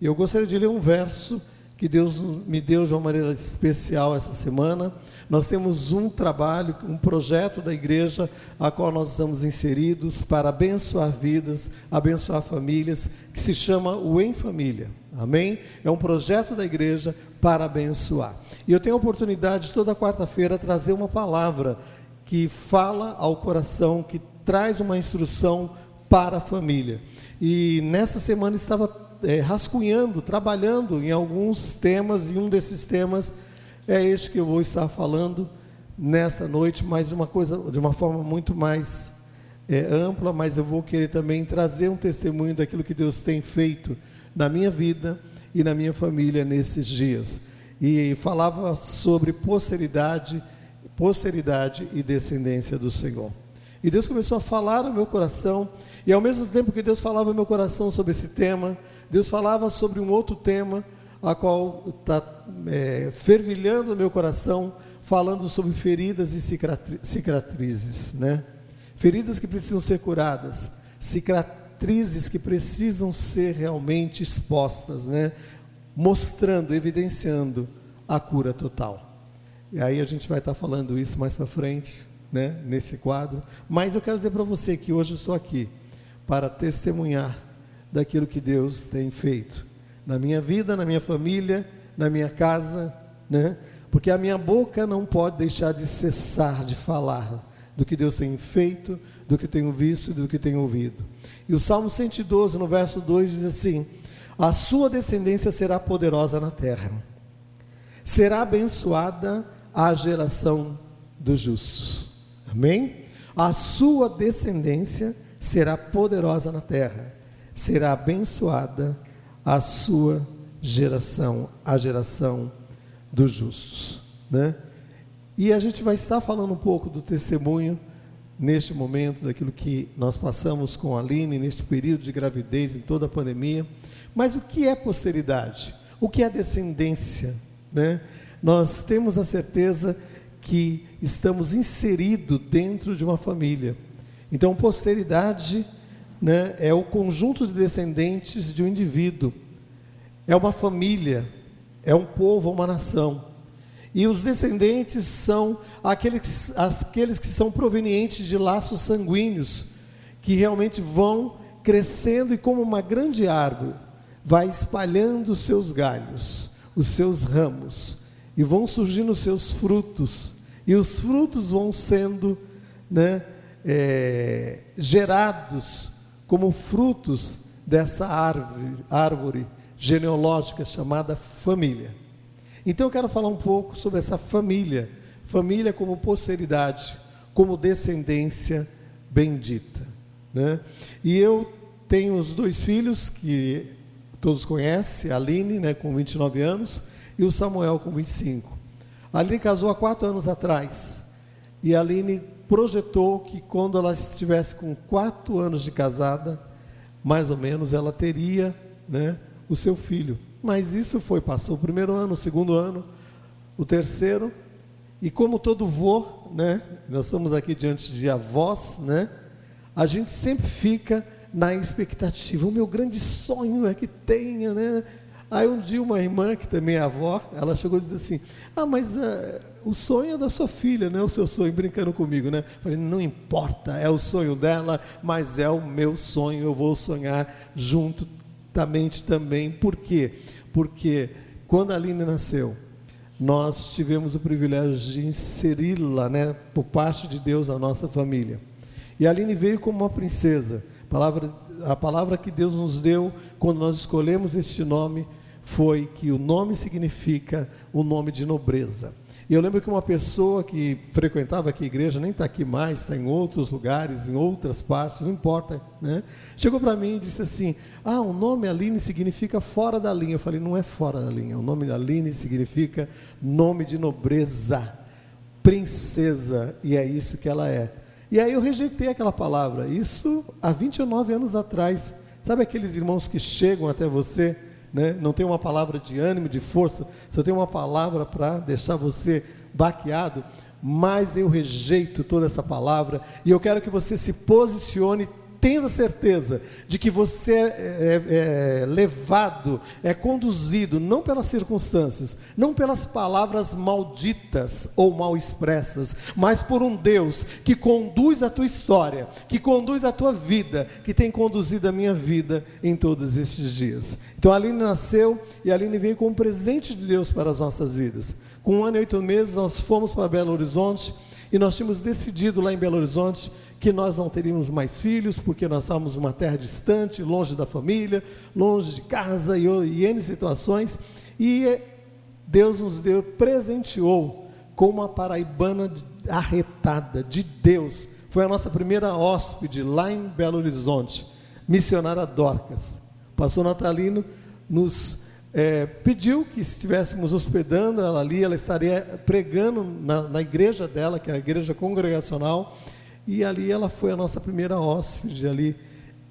E eu gostaria de ler um verso que Deus me deu de uma maneira especial essa semana. Nós temos um trabalho, um projeto da igreja, a qual nós estamos inseridos para abençoar vidas, abençoar famílias, que se chama o Em Família. Amém? É um projeto da igreja para abençoar. E eu tenho a oportunidade toda quarta-feira trazer uma palavra que fala ao coração, que traz uma instrução para a família. E nessa semana estava é, rascunhando, trabalhando em alguns temas, e um desses temas é este que eu vou estar falando nessa noite, mas de uma coisa, de uma forma muito mais é, ampla, mas eu vou querer também trazer um testemunho daquilo que Deus tem feito na minha vida e na minha família nesses dias. E falava sobre posteridade, posteridade e descendência do Senhor. E Deus começou a falar no meu coração, e ao mesmo tempo que Deus falava no meu coração sobre esse tema, Deus falava sobre um outro tema, a qual está é, fervilhando no meu coração, falando sobre feridas e cicatrizes, né? Feridas que precisam ser curadas, cicatrizes que precisam ser realmente expostas, né? Mostrando, evidenciando a cura total. E aí a gente vai estar falando isso mais para frente, né? Nesse quadro. Mas eu quero dizer para você que hoje eu estou aqui para testemunhar daquilo que Deus tem feito na minha vida, na minha família, na minha casa, né? Porque a minha boca não pode deixar de cessar de falar do que Deus tem feito, do que tenho visto e do que tenho ouvido. E o Salmo 112, no verso 2 diz assim: A sua descendência será poderosa na terra. Será abençoada a geração dos justos. Amém? A sua descendência será poderosa na terra será abençoada a sua geração, a geração dos justos, né? E a gente vai estar falando um pouco do testemunho neste momento, daquilo que nós passamos com a Aline neste período de gravidez, em toda a pandemia. Mas o que é posteridade? O que é descendência? Né? Nós temos a certeza que estamos inseridos dentro de uma família. Então, posteridade né, é o conjunto de descendentes de um indivíduo, é uma família, é um povo, uma nação. E os descendentes são aqueles, aqueles que são provenientes de laços sanguíneos, que realmente vão crescendo e, como uma grande árvore, vai espalhando os seus galhos, os seus ramos, e vão surgindo os seus frutos, e os frutos vão sendo né, é, gerados como frutos dessa árvore, árvore genealógica chamada família. Então eu quero falar um pouco sobre essa família, família como posteridade, como descendência bendita. Né? E eu tenho os dois filhos que todos conhecem, a Aline, né, com 29 anos, e o Samuel com 25. A Aline casou há quatro anos atrás, e a Aline projetou que quando ela estivesse com quatro anos de casada, mais ou menos, ela teria né, o seu filho. Mas isso foi, passou o primeiro ano, o segundo ano, o terceiro, e como todo vô, né, nós estamos aqui diante de avós, né, a gente sempre fica na expectativa. O meu grande sonho é que tenha, né? Aí um dia uma irmã, que também é avó, ela chegou e disse assim: Ah, mas uh, o sonho é da sua filha, não é o seu sonho, brincando comigo, né? Falei, não importa, é o sonho dela, mas é o meu sonho, eu vou sonhar juntamente também. Por quê? Porque quando a Aline nasceu, nós tivemos o privilégio de inseri-la, né, por parte de Deus, na nossa família. E a Aline veio como uma princesa. A palavra, a palavra que Deus nos deu quando nós escolhemos este nome foi que o nome significa o nome de nobreza. E eu lembro que uma pessoa que frequentava aqui a igreja, nem está aqui mais, está em outros lugares, em outras partes, não importa, né? Chegou para mim e disse assim: Ah, o nome Aline significa fora da linha. Eu falei: Não é fora da linha, o nome Aline significa nome de nobreza, princesa, e é isso que ela é. E aí eu rejeitei aquela palavra, isso há 29 anos atrás. Sabe aqueles irmãos que chegam até você? Né? não tem uma palavra de ânimo, de força, só tem uma palavra para deixar você baqueado, mas eu rejeito toda essa palavra e eu quero que você se posicione tenha certeza de que você é, é, é, levado, é conduzido, não pelas circunstâncias, não pelas palavras malditas ou mal expressas, mas por um Deus que conduz a tua história, que conduz a tua vida, que tem conduzido a minha vida em todos estes dias. Então a Aline nasceu e a Aline veio com um presente de Deus para as nossas vidas. Com um ano e oito meses, nós fomos para Belo Horizonte e nós tínhamos decidido lá em Belo Horizonte que nós não teríamos mais filhos, porque nós estávamos numa terra distante, longe da família, longe de casa e, e N situações. E Deus nos deu, presenteou com uma paraibana arretada de Deus. Foi a nossa primeira hóspede lá em Belo Horizonte, missionária Dorcas. Pastor Natalino nos é, pediu que estivéssemos hospedando ela ali, ela estaria pregando na, na, igreja dela, que é a igreja congregacional, e ali ela foi a nossa primeira hóspede ali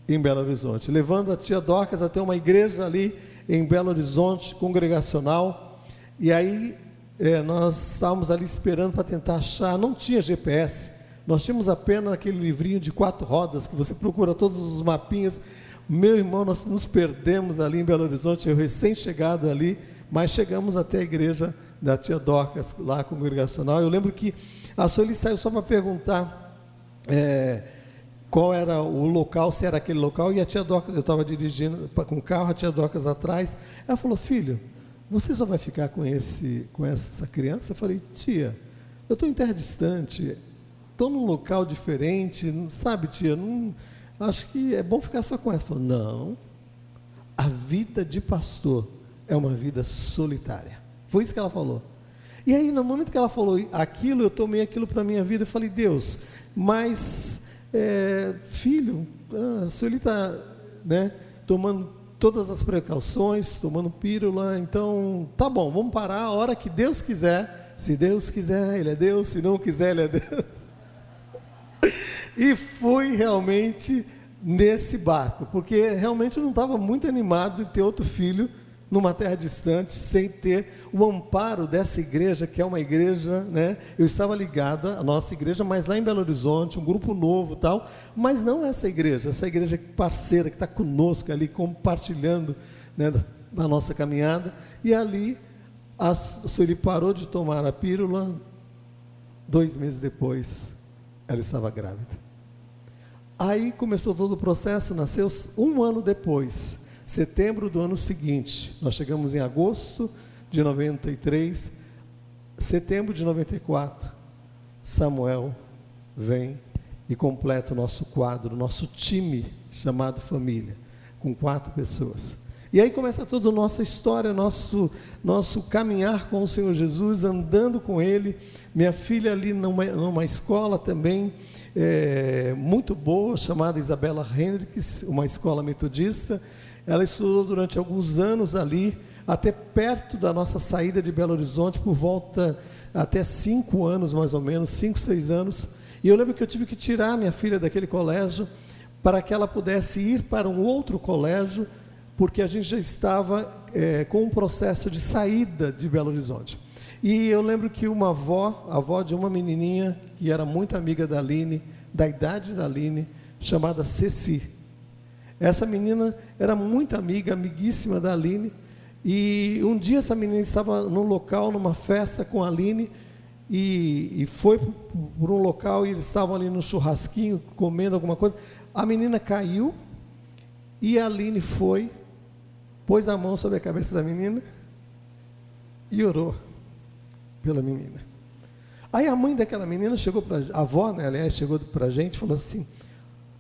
em Belo Horizonte, levando a tia Docas até uma igreja ali em Belo Horizonte, congregacional, e aí é, nós estávamos ali esperando para tentar achar, não tinha GPS, nós tínhamos apenas aquele livrinho de quatro rodas, que você procura todos os mapinhas, meu irmão, nós nos perdemos ali em Belo Horizonte, eu recém-chegado ali, mas chegamos até a igreja da tia Dorcas, lá congregacional. Eu lembro que a Sueli saiu só para perguntar é, qual era o local, se era aquele local, e a tia Dorcas, eu estava dirigindo com o carro, a tia Dorcas atrás, ela falou, filho, você só vai ficar com, esse, com essa criança? Eu falei, tia, eu estou em terra distante, estou num local diferente, sabe, tia, não acho que é bom ficar só com ela. Falou, não, a vida de pastor é uma vida solitária. Foi isso que ela falou. E aí, no momento que ela falou aquilo, eu tomei aquilo para a minha vida e falei, Deus, mas, é, filho, a Sueli está né, tomando todas as precauções, tomando pílula, então, tá bom, vamos parar a hora que Deus quiser. Se Deus quiser, Ele é Deus, se não quiser, Ele é Deus. E fui realmente nesse barco, porque realmente eu não estava muito animado de ter outro filho numa terra distante, sem ter o amparo dessa igreja, que é uma igreja, né? Eu estava ligada à nossa igreja, mas lá em Belo Horizonte, um grupo novo tal, mas não essa igreja, essa igreja parceira que está conosco ali, compartilhando né, da nossa caminhada. E ali, a Sueli parou de tomar a pílula, dois meses depois, ela estava grávida. Aí começou todo o processo, nasceu um ano depois, setembro do ano seguinte. Nós chegamos em agosto de 93, setembro de 94. Samuel vem e completa o nosso quadro, nosso time chamado família, com quatro pessoas. E aí começa toda a nossa história, nosso, nosso caminhar com o Senhor Jesus, andando com Ele. Minha filha ali numa, numa escola também, é, muito boa, chamada Isabela Hendricks, uma escola metodista. Ela estudou durante alguns anos ali, até perto da nossa saída de Belo Horizonte, por volta até cinco anos mais ou menos, cinco, seis anos. E eu lembro que eu tive que tirar minha filha daquele colégio para que ela pudesse ir para um outro colégio, porque a gente já estava é, com um processo de saída de Belo Horizonte. E eu lembro que uma avó, a avó de uma menininha que era muito amiga da Aline, da idade da Aline, chamada Ceci. Essa menina era muito amiga, amiguíssima da Aline. E um dia essa menina estava num local, numa festa com a Aline, e, e foi por um local e eles estavam ali no churrasquinho, comendo alguma coisa. A menina caiu e a Aline foi, pôs a mão sobre a cabeça da menina e orou pela menina. Aí a mãe daquela menina chegou para a avó, né, aliás, chegou para a gente e falou assim,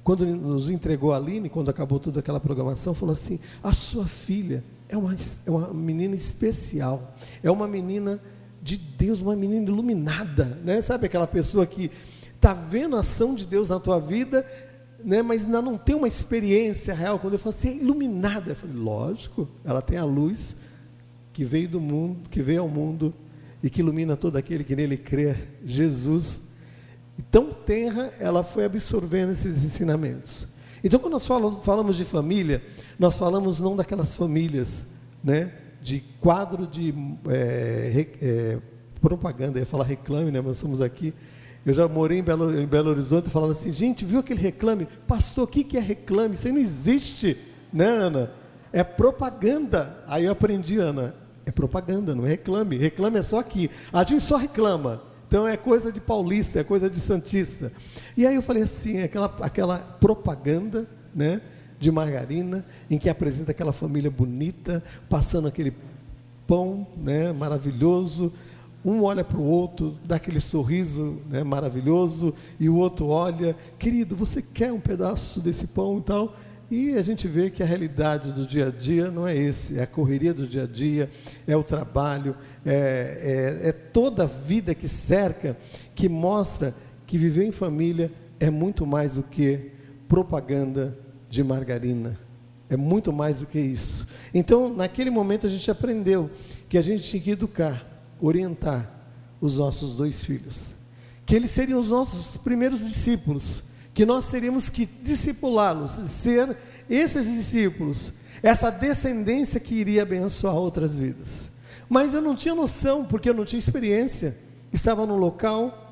quando nos entregou a Aline, quando acabou toda aquela programação, falou assim: a sua filha é uma, é uma menina especial, é uma menina de Deus, uma menina iluminada, né? Sabe aquela pessoa que está vendo a ação de Deus na tua vida, né? mas ainda não tem uma experiência real. Quando eu falo assim, é iluminada, eu falei, lógico, ela tem a luz que veio do mundo, que veio ao mundo e que ilumina todo aquele que nele crê, Jesus. E tão tenra, ela foi absorvendo esses ensinamentos. Então, quando nós falamos, de família, nós falamos não daquelas famílias, né, de quadro de é, é, propaganda, ia falar reclame, né, mas estamos aqui Eu já morei em Belo, em Belo Horizonte e falava assim, gente, viu aquele reclame? Pastor, o que, é reclame? Isso aí não existe, né, Ana? É propaganda. Aí eu aprendi, Ana, é propaganda, não é reclame. Reclame é só aqui. A gente só reclama. Então é coisa de paulista, é coisa de santista. E aí eu falei assim, aquela, aquela propaganda, né? de margarina, em que apresenta aquela família bonita, passando aquele pão né, maravilhoso. Um olha para o outro, dá aquele sorriso né, maravilhoso, e o outro olha, querido, você quer um pedaço desse pão e tal? E a gente vê que a realidade do dia a dia não é esse, é a correria do dia a dia, é o trabalho, é, é, é toda a vida que cerca, que mostra que viver em família é muito mais do que propaganda de margarina. É muito mais do que isso. Então, naquele momento, a gente aprendeu que a gente tinha que educar, orientar os nossos dois filhos. Que eles seriam os nossos primeiros discípulos. Que nós teríamos que discipulá-los, ser esses discípulos, essa descendência que iria abençoar outras vidas. Mas eu não tinha noção, porque eu não tinha experiência. Estava num local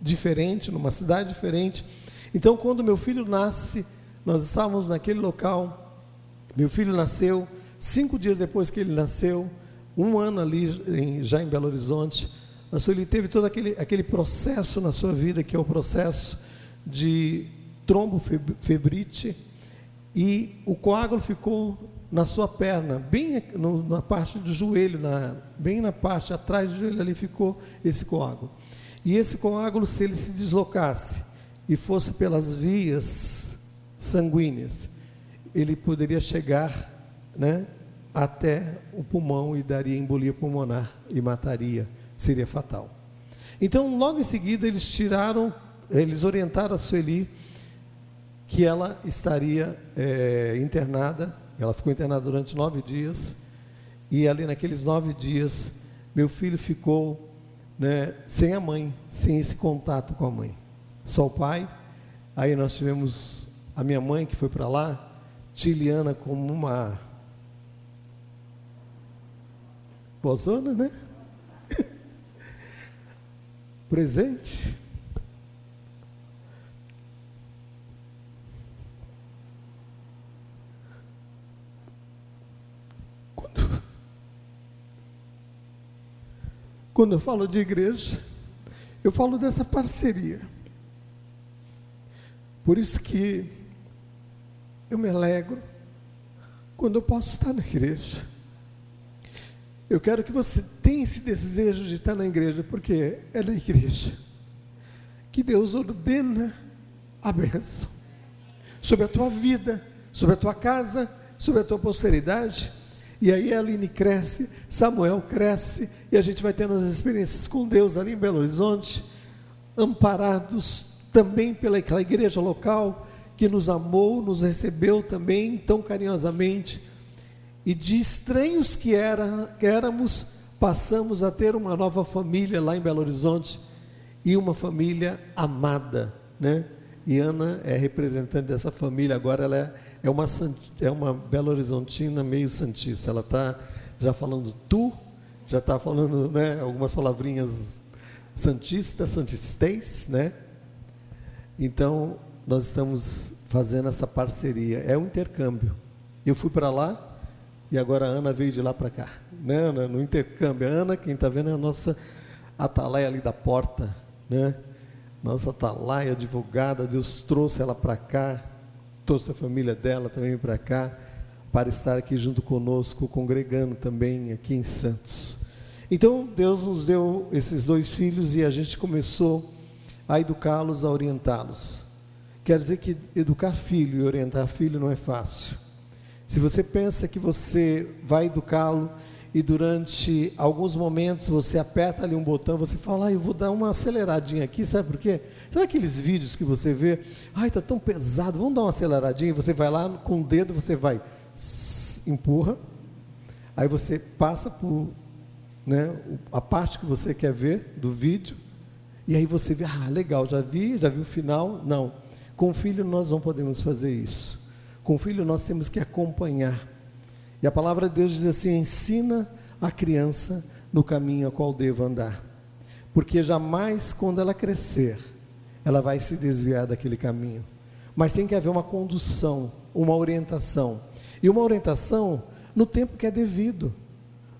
diferente, numa cidade diferente. Então, quando meu filho nasce, nós estávamos naquele local, meu filho nasceu, cinco dias depois que ele nasceu, um ano ali em, já em Belo Horizonte, ele teve todo aquele, aquele processo na sua vida, que é o processo de trombofebrite, e o coágulo ficou na sua perna, bem no, na parte do joelho, na, bem na parte atrás do joelho ali ficou esse coágulo. E esse coágulo, se ele se deslocasse e fosse pelas vias sanguíneas, ele poderia chegar né, até o pulmão e daria embolia pulmonar e mataria, seria fatal. Então, logo em seguida, eles tiraram, eles orientaram a Sueli que ela estaria é, internada, ela ficou internada durante nove dias, e ali naqueles nove dias, meu filho ficou né, sem a mãe, sem esse contato com a mãe, só o pai. Aí nós tivemos a minha mãe que foi para lá, Tiliana como uma bozona, né? Presente. Quando, quando eu falo de igreja, eu falo dessa parceria. Por isso que eu me alegro quando eu posso estar na igreja. Eu quero que você tenha esse desejo de estar na igreja, porque é na igreja que Deus ordena a bênção sobre a tua vida, sobre a tua casa, sobre a tua posteridade. E aí a Aline cresce, Samuel cresce, e a gente vai tendo as experiências com Deus ali em Belo Horizonte, amparados também pelaquela igreja local, que nos amou, nos recebeu também tão carinhosamente, e de estranhos que, era, que éramos, passamos a ter uma nova família lá em Belo Horizonte, e uma família amada, né? E Ana é representante dessa família, agora ela é, é, uma, é uma Belo Horizontina meio santista, ela está já falando tu, já está falando né, algumas palavrinhas santistas, santistês, né? Então, nós estamos fazendo essa parceria. É um intercâmbio. Eu fui para lá e agora a Ana veio de lá para cá. Né, Ana? No intercâmbio. A Ana, quem está vendo, é a nossa atalaia ali da porta. Né? Nossa atalaia advogada. Deus trouxe ela para cá, trouxe a família dela também para cá, para estar aqui junto conosco, congregando também aqui em Santos. Então, Deus nos deu esses dois filhos e a gente começou a educá-los, a orientá-los. Quer dizer que educar filho e orientar filho não é fácil. Se você pensa que você vai educá-lo e durante alguns momentos você aperta ali um botão, você fala, ah, eu vou dar uma aceleradinha aqui, sabe por quê? Sabe aqueles vídeos que você vê, ai, está tão pesado, vamos dar uma aceleradinha, você vai lá com o dedo, você vai, empurra, aí você passa por né, a parte que você quer ver do vídeo, e aí você vê, ah, legal, já vi, já vi o final. Não, com o filho nós não podemos fazer isso. Com o filho nós temos que acompanhar. E a palavra de Deus diz assim: ensina a criança no caminho a qual devo andar. porque jamais quando ela crescer, ela vai se desviar daquele caminho. Mas tem que haver uma condução, uma orientação. E uma orientação no tempo que é devido.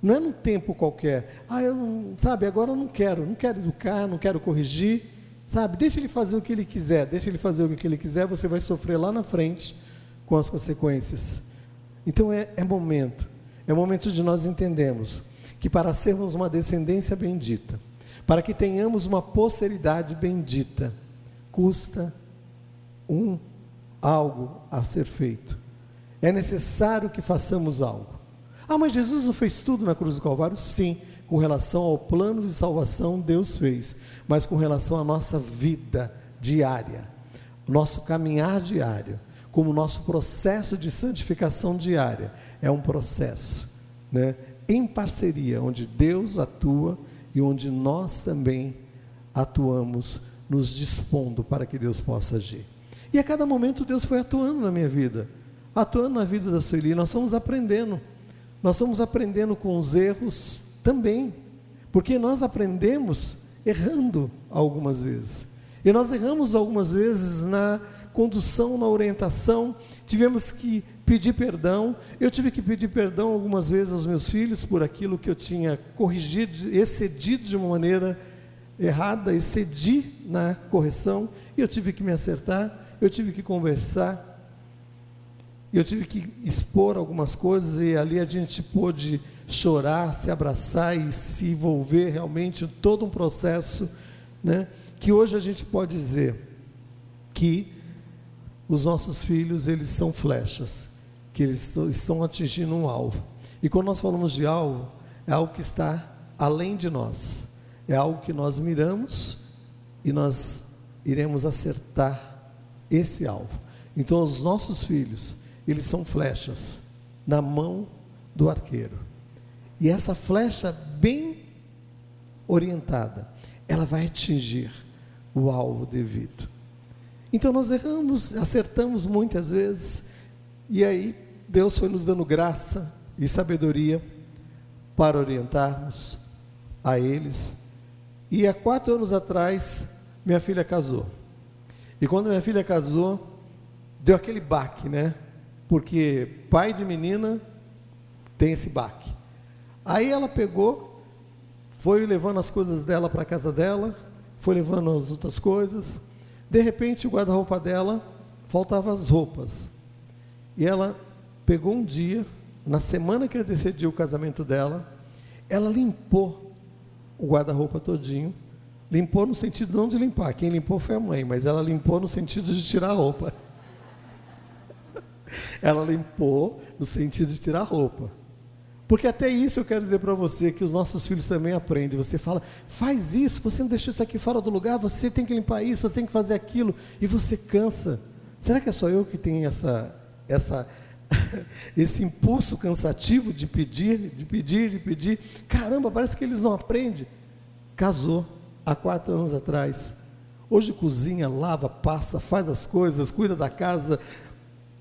Não é num tempo qualquer. Ah, eu não, sabe, agora eu não quero, não quero educar, não quero corrigir. Sabe, deixa ele fazer o que ele quiser, deixa ele fazer o que ele quiser, você vai sofrer lá na frente com as consequências. Então é, é momento, é momento de nós entendermos que para sermos uma descendência bendita, para que tenhamos uma posteridade bendita, custa um algo a ser feito. É necessário que façamos algo. Ah, mas Jesus não fez tudo na cruz do Calvário? Sim, com relação ao plano de salvação, Deus fez, mas com relação à nossa vida diária, nosso caminhar diário, como nosso processo de santificação diária, é um processo, né, em parceria, onde Deus atua e onde nós também atuamos, nos dispondo para que Deus possa agir. E a cada momento Deus foi atuando na minha vida, atuando na vida da Sueli, nós fomos aprendendo, nós fomos aprendendo com os erros também, porque nós aprendemos errando algumas vezes. E nós erramos algumas vezes na condução, na orientação, tivemos que pedir perdão. Eu tive que pedir perdão algumas vezes aos meus filhos por aquilo que eu tinha corrigido, excedido de uma maneira errada, excedi na correção, e eu tive que me acertar eu tive que conversar, eu tive que expor algumas coisas e ali a gente pôde chorar, se abraçar e se envolver realmente em todo um processo, né? Que hoje a gente pode dizer que os nossos filhos eles são flechas, que eles estão atingindo um alvo. E quando nós falamos de alvo, é algo que está além de nós, é algo que nós miramos e nós iremos acertar esse alvo. Então, os nossos filhos, eles são flechas na mão do arqueiro. E essa flecha bem orientada, ela vai atingir o alvo devido. Então nós erramos, acertamos muitas vezes, e aí Deus foi nos dando graça e sabedoria para orientarmos a eles. E há quatro anos atrás, minha filha casou. E quando minha filha casou, deu aquele baque, né? Porque pai de menina tem esse baque. Aí ela pegou, foi levando as coisas dela para a casa dela, foi levando as outras coisas. De repente, o guarda-roupa dela faltava as roupas. E ela pegou um dia, na semana que decidiu o casamento dela, ela limpou o guarda-roupa todinho Limpou no sentido não de limpar, quem limpou foi a mãe, mas ela limpou no sentido de tirar a roupa. ela limpou no sentido de tirar a roupa. Porque até isso eu quero dizer para você que os nossos filhos também aprendem. Você fala, faz isso, você não deixou isso aqui fora do lugar, você tem que limpar isso, você tem que fazer aquilo, e você cansa. Será que é só eu que tenho essa, essa, esse impulso cansativo de pedir, de pedir, de pedir? Caramba, parece que eles não aprendem. Casou há quatro anos atrás. Hoje cozinha, lava, passa, faz as coisas, cuida da casa.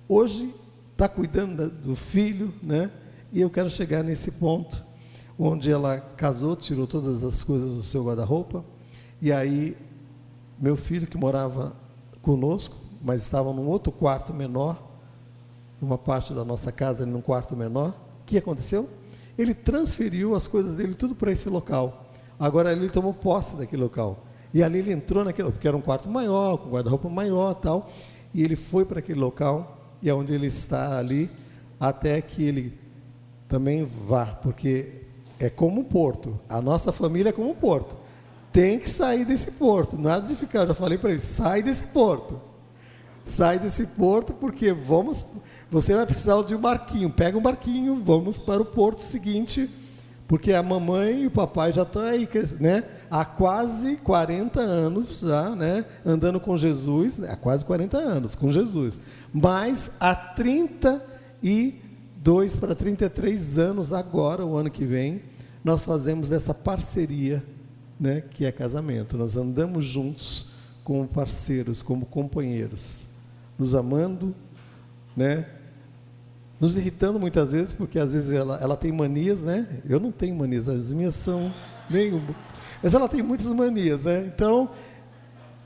Hoje está cuidando do filho, né? E eu quero chegar nesse ponto onde ela casou, tirou todas as coisas do seu guarda-roupa. E aí, meu filho que morava conosco, mas estava num outro quarto menor, numa parte da nossa casa, num quarto menor, o que aconteceu? Ele transferiu as coisas dele tudo para esse local. Agora ele tomou posse daquele local. E ali ele entrou naquele, porque era um quarto maior, com guarda-roupa maior tal. E ele foi para aquele local, e é onde ele está ali, até que ele também vá, porque é como um porto. A nossa família é como um porto. Tem que sair desse porto. Nada de ficar, eu já falei para ele, sai desse porto. Sai desse porto, porque vamos. Você vai precisar de um barquinho. Pega um barquinho, vamos para o porto seguinte porque a mamãe e o papai já estão aí, né? Há quase 40 anos já, né? Andando com Jesus, há quase 40 anos com Jesus. Mas há 32 para 33 anos agora, o ano que vem, nós fazemos essa parceria, né? Que é casamento. Nós andamos juntos como parceiros, como companheiros, nos amando, né? nos irritando muitas vezes, porque às vezes ela, ela tem manias, né? Eu não tenho manias, as minhas são Nenhuma. Mas ela tem muitas manias, né? Então,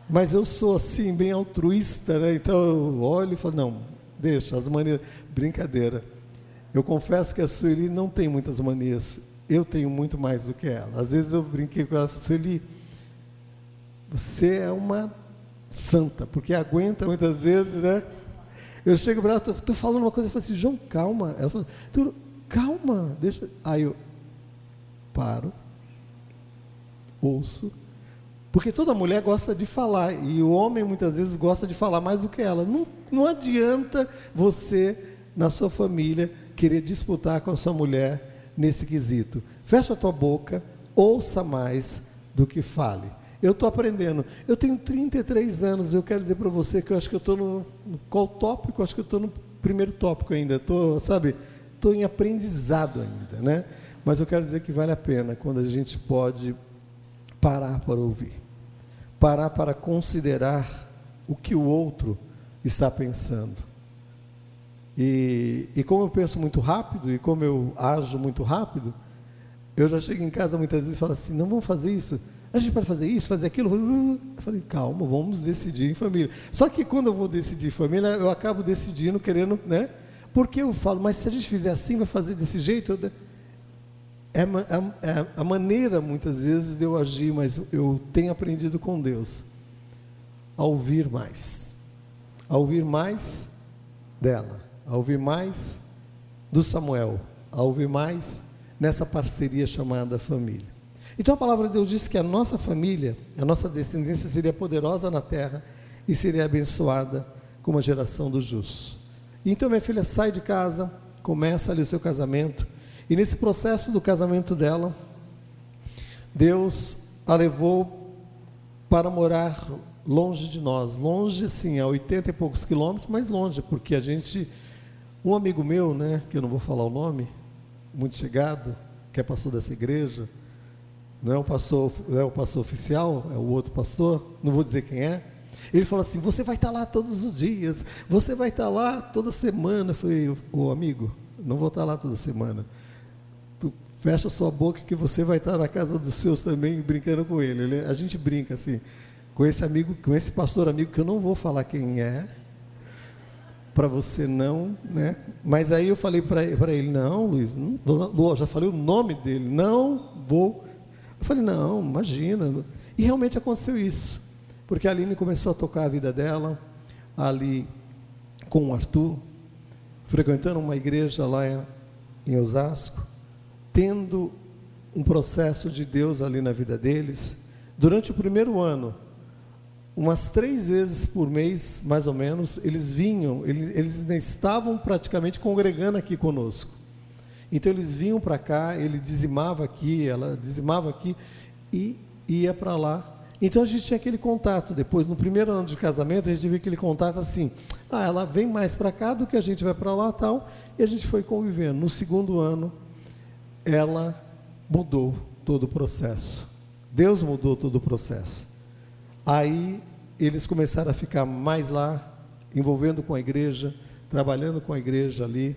mas eu sou assim, bem altruísta, né? Então eu olho e falo, não, deixa, as manias. Brincadeira. Eu confesso que a Sueli não tem muitas manias. Eu tenho muito mais do que ela. Às vezes eu brinquei com ela, Sueli, você é uma santa, porque aguenta muitas vezes, né? Eu chego para ela, estou falando uma coisa, eu falo assim, João, calma. Ela fala, calma, deixa. Aí eu paro, ouço, porque toda mulher gosta de falar, e o homem muitas vezes gosta de falar mais do que ela. Não, não adianta você, na sua família, querer disputar com a sua mulher nesse quesito. Fecha a tua boca, ouça mais do que fale. Eu estou aprendendo. Eu tenho 33 anos, eu quero dizer para você que eu acho que eu estou no. Qual tópico? Eu acho que eu estou no primeiro tópico ainda. Estou, sabe? Estou em aprendizado ainda, né? Mas eu quero dizer que vale a pena quando a gente pode parar para ouvir, parar para considerar o que o outro está pensando. E, e como eu penso muito rápido e como eu ajo muito rápido, eu já chego em casa muitas vezes e falo assim: não vamos fazer isso a gente pode fazer isso, fazer aquilo. Eu falei, calma, vamos decidir em família. Só que quando eu vou decidir em família, eu acabo decidindo, querendo, né? Porque eu falo, mas se a gente fizer assim, vai fazer desse jeito? É, é, é a maneira, muitas vezes, de eu agir, mas eu tenho aprendido com Deus a ouvir mais. A ouvir mais dela, a ouvir mais do Samuel, a ouvir mais nessa parceria chamada família. Então a palavra de Deus diz que a nossa família, a nossa descendência seria poderosa na terra e seria abençoada como a geração dos justos. Então minha filha sai de casa, começa ali o seu casamento, e nesse processo do casamento dela, Deus a levou para morar longe de nós, longe assim, a 80 e poucos quilômetros, mas longe, porque a gente, um amigo meu, né, que eu não vou falar o nome, muito chegado, que é pastor dessa igreja, não é o pastor, é o pastor oficial, é o outro pastor, não vou dizer quem é. Ele falou assim: Você vai estar lá todos os dias, você vai estar lá toda semana. Eu falei: Ô amigo, não vou estar lá toda semana. Tu fecha sua boca que você vai estar na casa dos seus também brincando com ele. ele a gente brinca assim, com esse amigo, com esse pastor amigo que eu não vou falar quem é, para você não, né? Mas aí eu falei para ele: Não, Luiz, não, já falei o nome dele, não vou eu falei, não, imagina. E realmente aconteceu isso. Porque a Aline começou a tocar a vida dela, ali com o Arthur, frequentando uma igreja lá em Osasco, tendo um processo de Deus ali na vida deles. Durante o primeiro ano, umas três vezes por mês, mais ou menos, eles vinham, eles, eles estavam praticamente congregando aqui conosco. Então eles vinham para cá, ele dizimava aqui, ela dizimava aqui e ia para lá. Então a gente tinha aquele contato. Depois, no primeiro ano de casamento, a gente teve aquele contato assim: ah, ela vem mais para cá do que a gente vai para lá tal. E a gente foi convivendo. No segundo ano, ela mudou todo o processo. Deus mudou todo o processo. Aí eles começaram a ficar mais lá, envolvendo com a igreja, trabalhando com a igreja ali.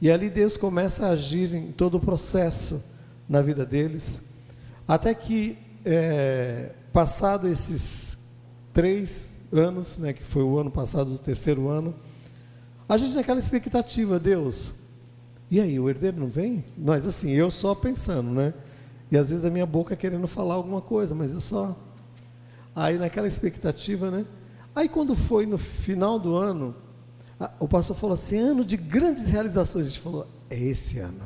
E ali Deus começa a agir em todo o processo na vida deles, até que, é, passado esses três anos, né, que foi o ano passado, o terceiro ano, a gente naquela expectativa, Deus, e aí, o herdeiro não vem? Mas assim, eu só pensando, né? E às vezes a minha boca querendo falar alguma coisa, mas eu só. Aí naquela expectativa, né? Aí quando foi no final do ano, o pastor falou assim: ano de grandes realizações. A gente falou: é esse ano.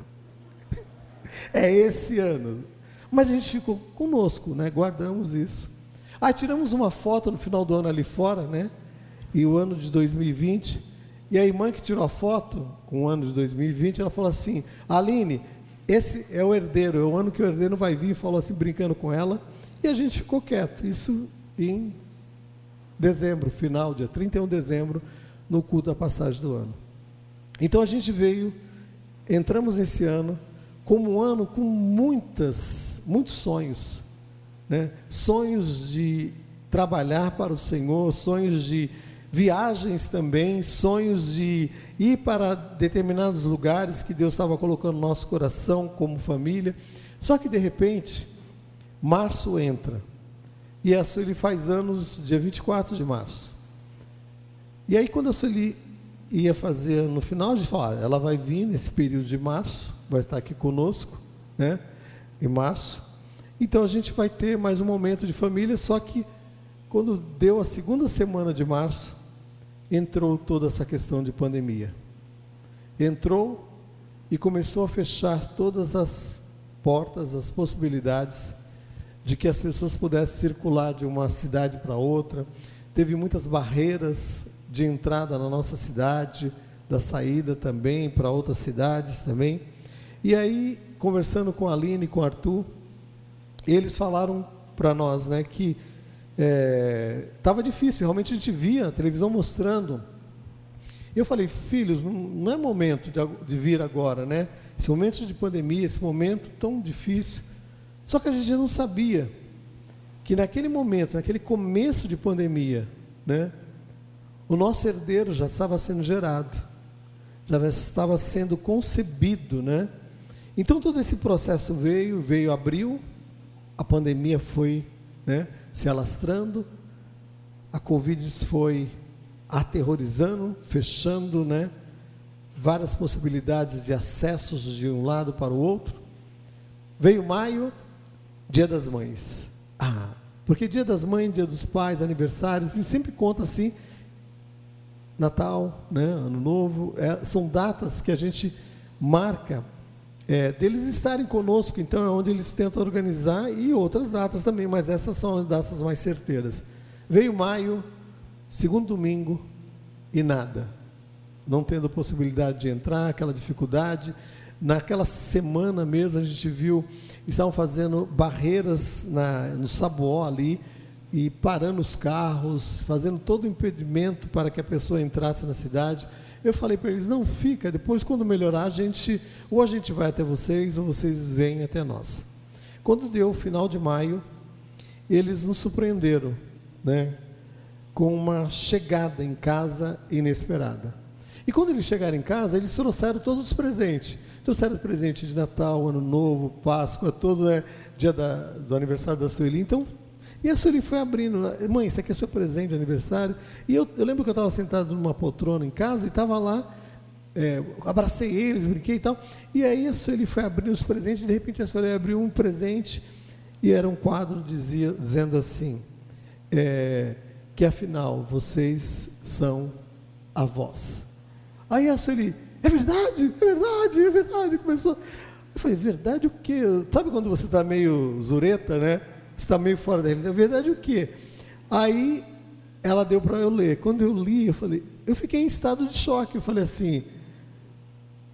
é esse ano. Mas a gente ficou conosco, né? Guardamos isso. Aí tiramos uma foto no final do ano ali fora, né? E o ano de 2020. E a irmã que tirou a foto com o ano de 2020, ela falou assim: Aline, esse é o herdeiro, é o ano que o herdeiro vai vir, falou assim, brincando com ela. E a gente ficou quieto. Isso em dezembro, final, dia 31 de dezembro no culto da passagem do ano. Então a gente veio, entramos nesse ano como um ano com muitas, muitos sonhos, né? Sonhos de trabalhar para o Senhor, sonhos de viagens também, sonhos de ir para determinados lugares que Deus estava colocando no nosso coração como família. Só que de repente, Março entra. E a Sueli faz anos dia 24 de março. E aí, quando a Sueli ia fazer no final, a gente ah, ela vai vir nesse período de março, vai estar aqui conosco, né? Em março. Então a gente vai ter mais um momento de família, só que quando deu a segunda semana de março, entrou toda essa questão de pandemia. Entrou e começou a fechar todas as portas, as possibilidades de que as pessoas pudessem circular de uma cidade para outra. Teve muitas barreiras de entrada na nossa cidade, da saída também para outras cidades também. E aí, conversando com a Aline e com o Arthur, eles falaram para nós né, que estava é, difícil, realmente a gente via a televisão mostrando. Eu falei, filhos, não, é momento de, de, vir agora, né? Esse momento de pandemia, esse momento tão difícil. Só que a gente não sabia que naquele momento, naquele começo de pandemia, né? O nosso herdeiro já estava sendo gerado, já estava sendo concebido, né? Então todo esse processo veio, veio abril, a pandemia foi, né? se alastrando, a Covid foi aterrorizando, fechando, né? Várias possibilidades de acessos de um lado para o outro. Veio maio, Dia das Mães. Ah, porque Dia das Mães, Dia dos Pais, aniversários, gente sempre conta assim, Natal, né, Ano Novo, é, são datas que a gente marca é, deles estarem conosco, então é onde eles tentam organizar, e outras datas também, mas essas são as datas mais certeiras. Veio maio, segundo domingo, e nada. Não tendo possibilidade de entrar, aquela dificuldade. Naquela semana mesmo a gente viu, estavam fazendo barreiras na, no Sabuó ali, e parando os carros, fazendo todo o impedimento para que a pessoa entrasse na cidade. Eu falei para eles: não fica, depois quando melhorar, a gente, ou a gente vai até vocês, ou vocês vêm até nós. Quando deu o final de maio, eles nos surpreenderam, né? Com uma chegada em casa inesperada. E quando eles chegaram em casa, eles trouxeram todos os presentes. Trouxeram presente de Natal, Ano Novo, Páscoa, todo né, dia da, do aniversário da Sueli. Então, e a Sueli foi abrindo, mãe, isso aqui é seu presente de aniversário. E eu, eu lembro que eu estava sentado numa poltrona em casa e estava lá, é, abracei eles, brinquei e tal. E aí a Sueli foi abrindo os presentes, e de repente a Sueli abriu um presente e era um quadro dizia, dizendo assim, é, que afinal vocês são avós. Aí a Sueli, é verdade, é verdade, é verdade, começou. Eu falei, verdade o quê? Sabe quando você está meio zureta, né? está meio fora da realidade. Verdade, o quê? Aí ela deu para eu ler. Quando eu li, eu falei, eu fiquei em estado de choque. Eu falei assim,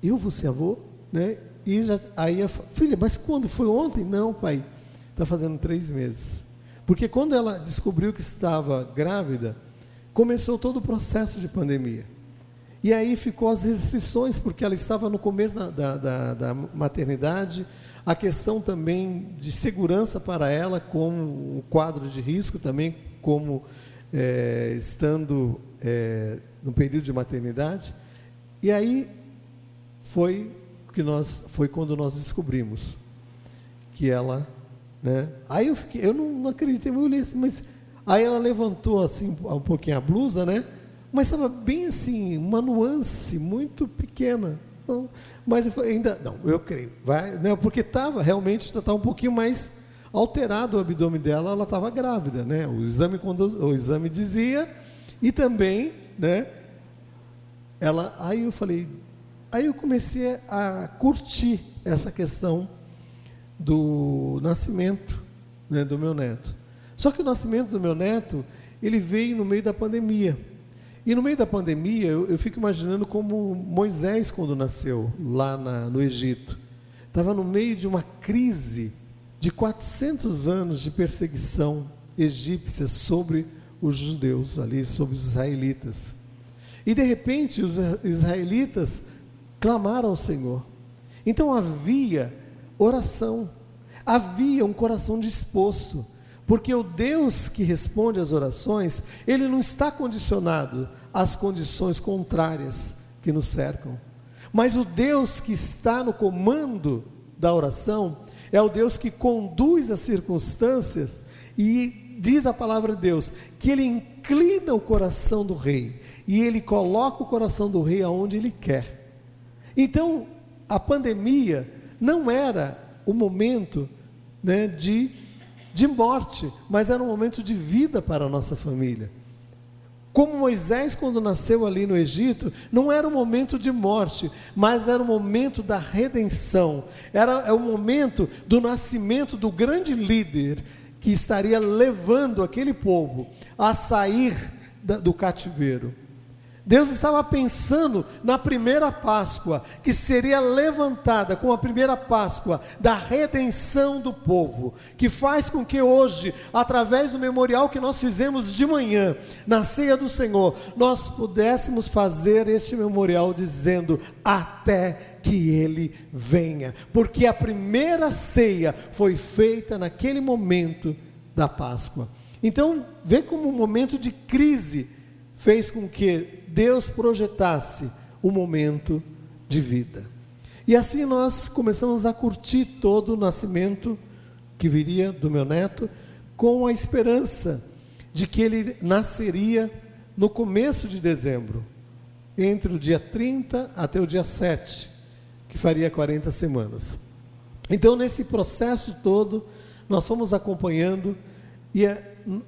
eu vou ser avô? Né? E já, aí a filha, mas quando foi ontem? Não, pai, está fazendo três meses. Porque quando ela descobriu que estava grávida, começou todo o processo de pandemia. E aí ficou as restrições, porque ela estava no começo da, da, da, da maternidade, a questão também de segurança para ela, como o quadro de risco também, como é, estando é, no período de maternidade. E aí foi que nós foi quando nós descobrimos que ela, né? Aí eu fiquei, eu não, não acreditei, olhei assim, mas aí ela levantou assim um pouquinho a blusa, né? Mas estava bem assim, uma nuance muito pequena. Não, mas ainda, não, eu creio, vai, não, porque estava, realmente estava um pouquinho mais alterado o abdômen dela, ela estava grávida, né? O exame, quando, o exame dizia, e também, né? Ela, aí eu falei, aí eu comecei a curtir essa questão do nascimento né, do meu neto. Só que o nascimento do meu neto, ele veio no meio da pandemia. E no meio da pandemia, eu, eu fico imaginando como Moisés, quando nasceu lá na, no Egito, estava no meio de uma crise de 400 anos de perseguição egípcia sobre os judeus ali, sobre os israelitas. E de repente, os israelitas clamaram ao Senhor. Então havia oração, havia um coração disposto. Porque o Deus que responde às orações, ele não está condicionado às condições contrárias que nos cercam. Mas o Deus que está no comando da oração é o Deus que conduz as circunstâncias e diz a palavra de Deus que ele inclina o coração do rei e ele coloca o coração do rei aonde ele quer. Então, a pandemia não era o momento né, de, de morte, mas era um momento de vida para a nossa família. Como Moisés, quando nasceu ali no Egito, não era um momento de morte, mas era o um momento da redenção, era é o momento do nascimento do grande líder que estaria levando aquele povo a sair do cativeiro. Deus estava pensando na primeira Páscoa, que seria levantada com a primeira Páscoa da redenção do povo, que faz com que hoje, através do memorial que nós fizemos de manhã, na ceia do Senhor, nós pudéssemos fazer este memorial dizendo: até que ele venha, porque a primeira ceia foi feita naquele momento da Páscoa. Então, vê como um momento de crise fez com que Deus projetasse o momento de vida. E assim nós começamos a curtir todo o nascimento que viria do meu neto, com a esperança de que ele nasceria no começo de dezembro, entre o dia 30 até o dia 7, que faria 40 semanas. Então, nesse processo todo, nós fomos acompanhando e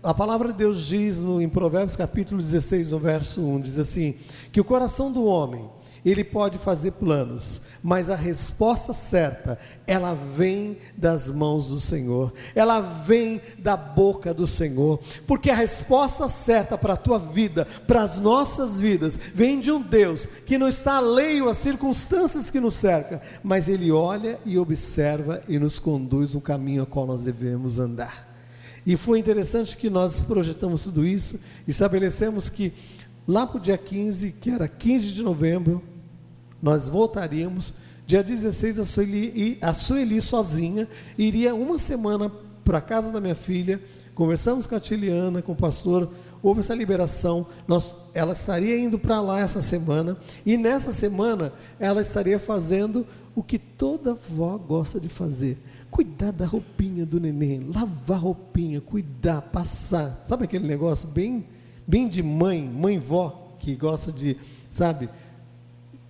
a palavra de Deus diz no, em Provérbios capítulo 16, no verso 1, diz assim: que o coração do homem, ele pode fazer planos, mas a resposta certa, ela vem das mãos do Senhor, ela vem da boca do Senhor, porque a resposta certa para a tua vida, para as nossas vidas, vem de um Deus que não está alheio às circunstâncias que nos cercam, mas Ele olha e observa e nos conduz no caminho a qual nós devemos andar. E foi interessante que nós projetamos tudo isso, estabelecemos que lá para o dia 15, que era 15 de novembro, nós voltaríamos. Dia 16, a Sueli, a Sueli sozinha iria uma semana para a casa da minha filha. Conversamos com a Tiliana, com o pastor, houve essa liberação. Nós, ela estaria indo para lá essa semana, e nessa semana ela estaria fazendo o que toda avó gosta de fazer cuidar da roupinha do neném, lavar a roupinha, cuidar, passar. Sabe aquele negócio bem, bem de mãe, mãe-vó, que gosta de, sabe?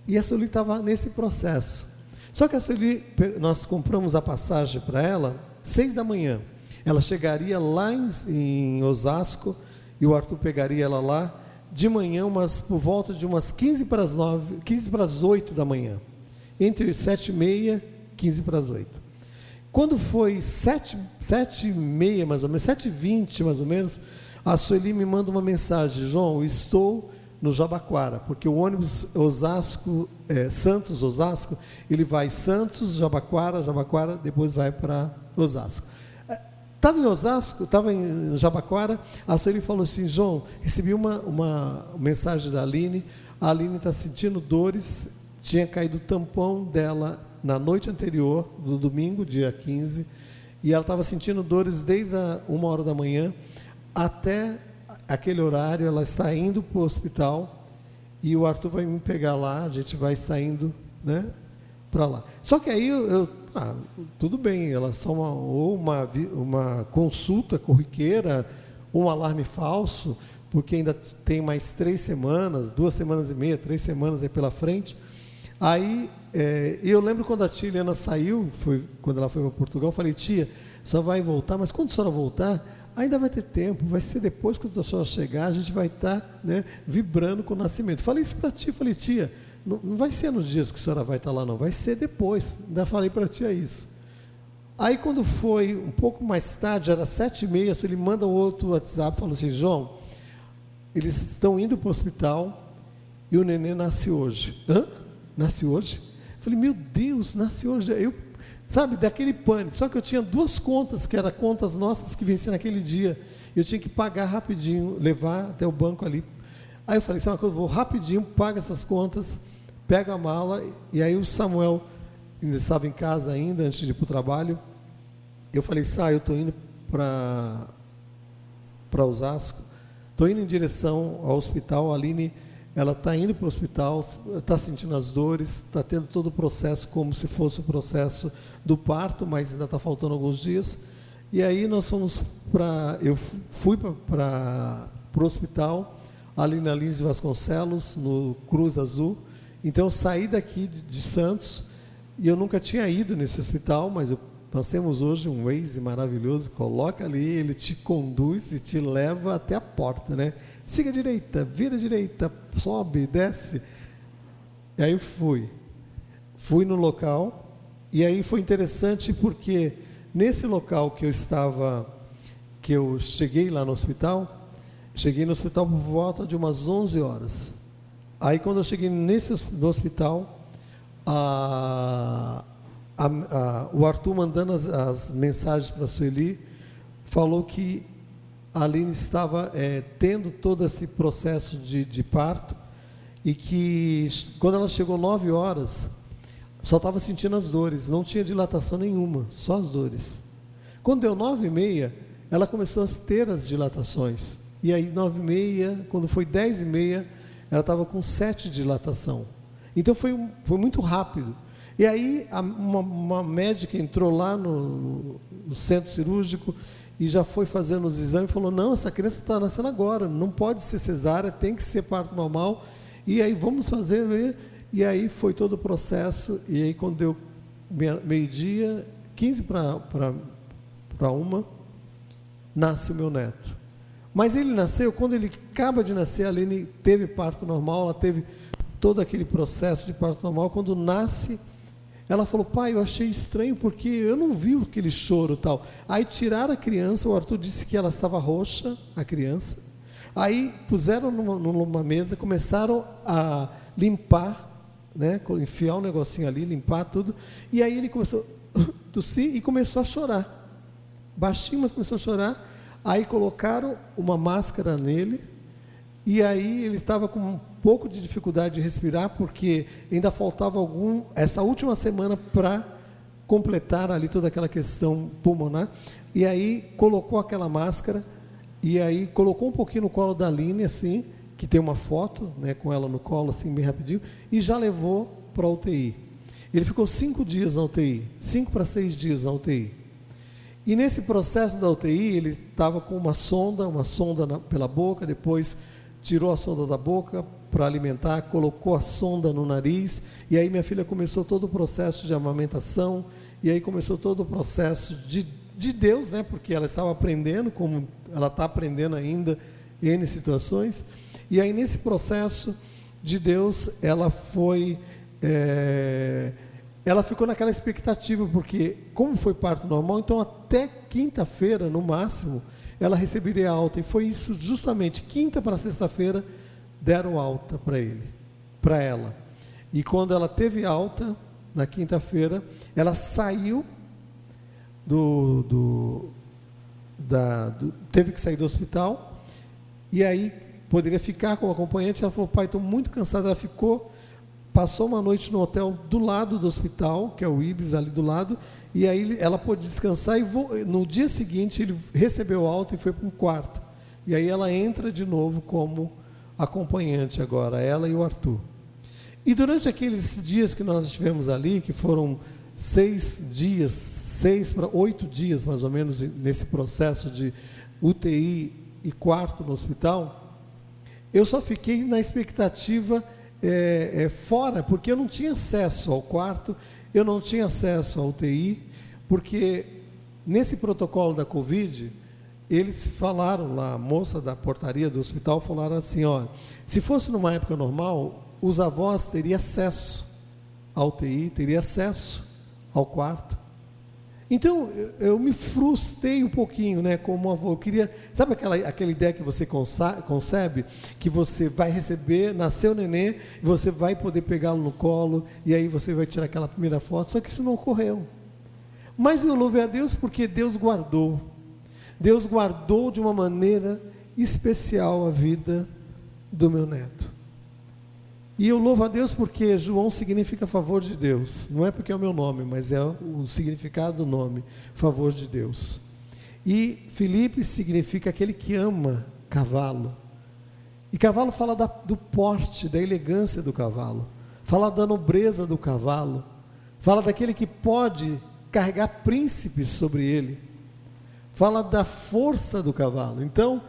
E a Sueli estava nesse processo. Só que a Sueli, nós compramos a passagem para ela, seis da manhã. Ela chegaria lá em, em Osasco e o Arthur pegaria ela lá de manhã, umas, por volta de umas 15 para as 9, 15 para as 8 da manhã. Entre sete e meia, 15 para as 8. Quando foi sete, sete e meia, mais ou menos, sete e vinte, mais ou menos, a Sueli me manda uma mensagem, João, estou no Jabaquara, porque o ônibus Osasco, é, Santos, Osasco, ele vai Santos, Jabaquara, Jabaquara, depois vai para Osasco. Estava é, em Osasco, estava em Jabaquara, a Sueli falou assim, João, recebi uma, uma mensagem da Aline, a Aline está sentindo dores, tinha caído o tampão dela na noite anterior, do domingo, dia 15, e ela estava sentindo dores desde a uma hora da manhã até aquele horário. Ela está indo para o hospital e o Arthur vai me pegar lá. A gente vai estar indo, né, para lá. Só que aí eu, eu ah, tudo bem, ela só uma, ou uma, uma consulta corriqueira, um alarme falso, porque ainda tem mais três semanas, duas semanas e meia, três semanas aí pela frente. Aí é, eu lembro quando a tia Helena saiu, foi, quando ela foi para Portugal, eu falei, tia, só vai voltar, mas quando a senhora voltar, ainda vai ter tempo, vai ser depois quando a senhora chegar, a gente vai estar tá, né, vibrando com o nascimento. Falei isso para a tia, falei, tia, não, não, vai ser nos dias que a senhora vai estar tá lá, não, vai ser depois. Ainda falei para a tia isso. Aí quando foi um pouco mais tarde, era sete e meia, ele manda outro WhatsApp, falou assim, João, eles estão indo para o hospital e o neném nasce hoje. Hã? Nasce hoje? Falei, meu Deus, nasceu hoje. Eu, sabe, daquele pânico. Só que eu tinha duas contas, que eram contas nossas que venciam naquele dia. Eu tinha que pagar rapidinho, levar até o banco ali. Aí eu falei, sabe uma coisa, eu vou rapidinho, paga essas contas, pega a mala. E aí o Samuel ainda estava em casa ainda, antes de ir para o trabalho. Eu falei, sai, eu estou indo para para Osasco. Estou indo em direção ao hospital. A Aline ela está indo para o hospital, está sentindo as dores, está tendo todo o processo como se fosse o processo do parto, mas ainda está faltando alguns dias. E aí nós fomos para. Eu fui para o hospital, ali na Lins Vasconcelos, no Cruz Azul. Então eu saí daqui de, de Santos e eu nunca tinha ido nesse hospital, mas eu, nós temos hoje um Waze maravilhoso, coloca ali, ele te conduz e te leva até a porta, né? Siga a direita, vira a direita, sobe, desce. E aí fui. Fui no local, e aí foi interessante porque nesse local que eu estava, que eu cheguei lá no hospital, cheguei no hospital por volta de umas 11 horas. Aí quando eu cheguei nesse no hospital, a, a, a, o Arthur mandando as, as mensagens para a Sueli, falou que a Aline estava é, tendo todo esse processo de, de, parto e que quando ela chegou nove horas, só estava sentindo as dores, não tinha dilatação nenhuma, só as dores. Quando deu nove e meia, ela começou a ter as dilatações. E aí nove e meia, quando foi dez e meia, ela estava com sete de dilatação. Então foi, foi muito rápido. E aí a, uma, uma médica entrou lá no, no centro cirúrgico e já foi fazendo os exames e falou: não, essa criança está nascendo agora, não pode ser cesárea, tem que ser parto normal. E aí vamos fazer. E aí foi todo o processo. E aí, quando deu meio-dia, 15 para uma, nasce o meu neto. Mas ele nasceu, quando ele acaba de nascer, a Aline teve parto normal, ela teve todo aquele processo de parto normal. Quando nasce ela falou, pai, eu achei estranho porque eu não vi aquele choro tal. Aí tiraram a criança, o Arthur disse que ela estava roxa, a criança. Aí puseram numa, numa mesa, começaram a limpar, né, enfiar um negocinho ali, limpar tudo. E aí ele começou a tossir e começou a chorar. Baixinho, mas começou a chorar. Aí colocaram uma máscara nele. E aí ele estava com pouco de dificuldade de respirar, porque ainda faltava algum, essa última semana para completar ali toda aquela questão pulmonar. E aí colocou aquela máscara, e aí colocou um pouquinho no colo da Aline, assim, que tem uma foto né, com ela no colo, assim, bem rapidinho, e já levou para a UTI. Ele ficou cinco dias na UTI, cinco para seis dias na UTI. E nesse processo da UTI, ele estava com uma sonda, uma sonda na, pela boca, depois tirou a sonda da boca, para alimentar, colocou a sonda no nariz, e aí minha filha começou todo o processo de amamentação, e aí começou todo o processo de, de Deus, né? Porque ela estava aprendendo, como ela está aprendendo ainda em situações, e aí nesse processo de Deus, ela foi. É, ela ficou naquela expectativa, porque, como foi parto normal, então até quinta-feira, no máximo, ela receberia alta. E foi isso justamente, quinta para sexta-feira, deram alta para ele, para ela. E quando ela teve alta, na quinta-feira, ela saiu do, do, da, do, teve que sair do hospital, e aí poderia ficar com o acompanhante. Ela falou: pai, estou muito cansada. Ela ficou, passou uma noite no hotel do lado do hospital, que é o Ibis ali do lado, e aí ela pôde descansar. E no dia seguinte ele recebeu alta e foi para um quarto. E aí ela entra de novo como acompanhante agora, ela e o Arthur. E durante aqueles dias que nós estivemos ali, que foram seis dias, seis para oito dias mais ou menos, nesse processo de UTI e quarto no hospital, eu só fiquei na expectativa é, é, fora, porque eu não tinha acesso ao quarto, eu não tinha acesso à UTI, porque nesse protocolo da Covid, eles falaram lá, a moça da portaria do hospital falaram assim, ó, se fosse numa época normal, os avós teriam acesso à UTI, teriam acesso ao quarto. Então, eu, eu me frustrei um pouquinho, né, como avô. Eu queria, sabe aquela, aquela ideia que você concebe, que você vai receber, nasceu o nenê, você vai poder pegá-lo no colo, e aí você vai tirar aquela primeira foto, só que isso não ocorreu. Mas eu louvei a Deus porque Deus guardou Deus guardou de uma maneira especial a vida do meu neto. E eu louvo a Deus porque João significa favor de Deus. Não é porque é o meu nome, mas é o significado do nome, favor de Deus. E Felipe significa aquele que ama cavalo. E cavalo fala da, do porte, da elegância do cavalo, fala da nobreza do cavalo, fala daquele que pode carregar príncipes sobre ele, fala da força do cavalo. Então,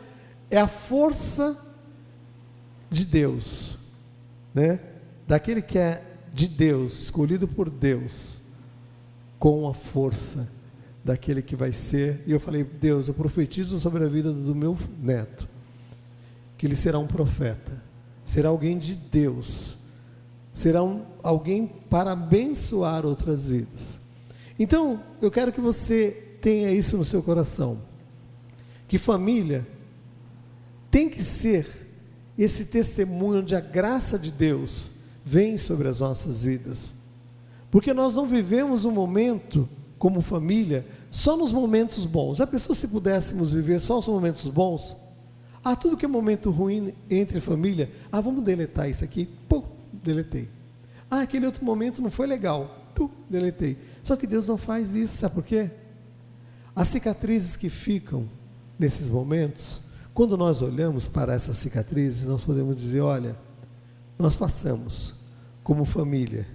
é a força de Deus, né? Daquele que é de Deus, escolhido por Deus, com a força daquele que vai ser. E eu falei, Deus, eu profetizo sobre a vida do meu neto, que ele será um profeta, será alguém de Deus, será um, alguém para abençoar outras vidas. Então, eu quero que você tenha isso no seu coração, que família tem que ser esse testemunho onde a graça de Deus vem sobre as nossas vidas. Porque nós não vivemos um momento como família só nos momentos bons. Já pensou se pudéssemos viver só os momentos bons? Ah, tudo que é momento ruim entre família, ah, vamos deletar isso aqui, pum, deletei. Ah, aquele outro momento não foi legal, pum, deletei. Só que Deus não faz isso, sabe por quê? As cicatrizes que ficam nesses momentos quando nós olhamos para essas cicatrizes, nós podemos dizer: olha, nós passamos como família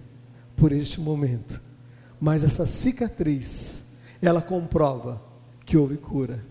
por este momento, mas essa cicatriz, ela comprova que houve cura,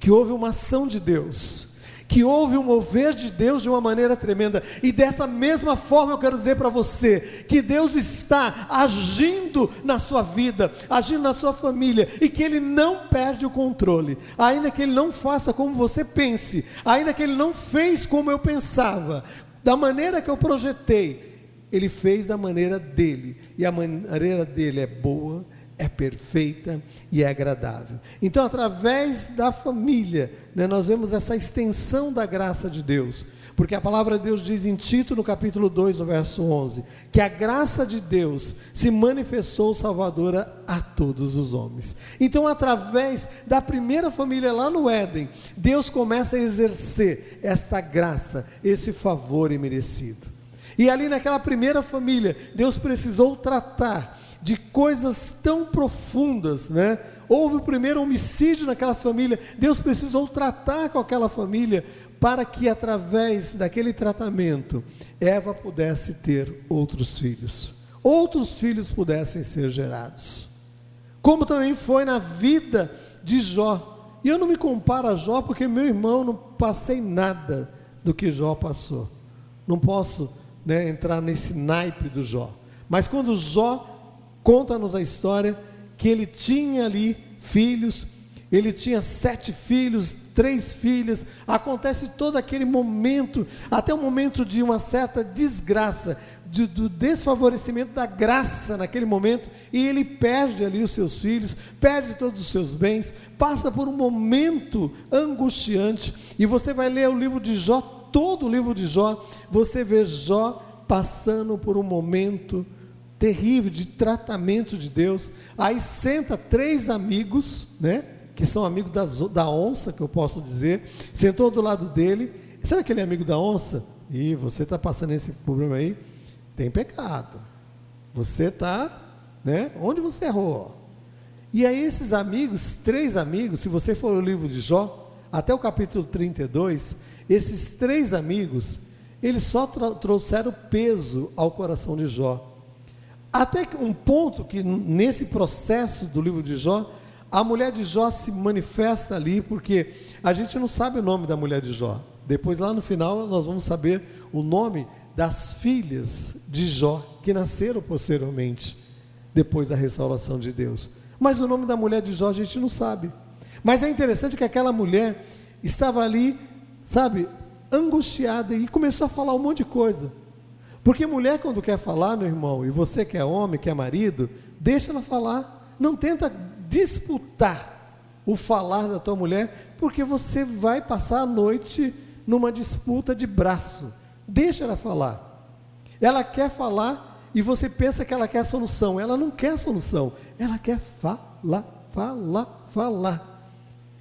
que houve uma ação de Deus que houve um mover de Deus de uma maneira tremenda. E dessa mesma forma eu quero dizer para você que Deus está agindo na sua vida, agindo na sua família e que ele não perde o controle. Ainda que ele não faça como você pense, ainda que ele não fez como eu pensava, da maneira que eu projetei, ele fez da maneira dele. E a maneira dele é boa, é perfeita e é agradável. Então, através da família, né, nós vemos essa extensão da graça de Deus. Porque a palavra de Deus diz em Tito, no capítulo 2, no verso 11, que a graça de Deus se manifestou salvadora a todos os homens. Então, através da primeira família lá no Éden, Deus começa a exercer esta graça, esse favor imerecido. E ali naquela primeira família, Deus precisou tratar de coisas tão profundas, né? Houve o primeiro homicídio naquela família, Deus precisou tratar com aquela família para que através daquele tratamento Eva pudesse ter outros filhos, outros filhos pudessem ser gerados. Como também foi na vida de Jó. E eu não me comparo a Jó porque meu irmão não passei nada do que Jó passou. Não posso né, entrar nesse naipe do Jó. Mas quando Jó conta-nos a história que ele tinha ali filhos, ele tinha sete filhos, três filhas, acontece todo aquele momento, até o momento de uma certa desgraça, de, do desfavorecimento da graça naquele momento, e ele perde ali os seus filhos, perde todos os seus bens, passa por um momento angustiante, e você vai ler o livro de Jó, todo o livro de Jó, você vê Jó passando por um momento terrível de tratamento de Deus. Aí senta três amigos, né? Que são amigos das, da onça, que eu posso dizer. Sentou do lado dele. Sabe aquele amigo da onça? E você está passando esse problema aí? Tem pecado. Você está, né? Onde você errou? E aí esses amigos, três amigos, se você for o livro de Jó, até o capítulo 32, esses três amigos, eles só trouxeram peso ao coração de Jó. Até um ponto que nesse processo do livro de Jó, a mulher de Jó se manifesta ali, porque a gente não sabe o nome da mulher de Jó. Depois, lá no final, nós vamos saber o nome das filhas de Jó, que nasceram posteriormente, depois da restauração de Deus. Mas o nome da mulher de Jó a gente não sabe. Mas é interessante que aquela mulher estava ali, sabe, angustiada e começou a falar um monte de coisa. Porque mulher, quando quer falar, meu irmão, e você que é homem, que é marido, deixa ela falar. Não tenta disputar o falar da tua mulher, porque você vai passar a noite numa disputa de braço. Deixa ela falar. Ela quer falar e você pensa que ela quer solução. Ela não quer solução. Ela quer falar, falar, falar.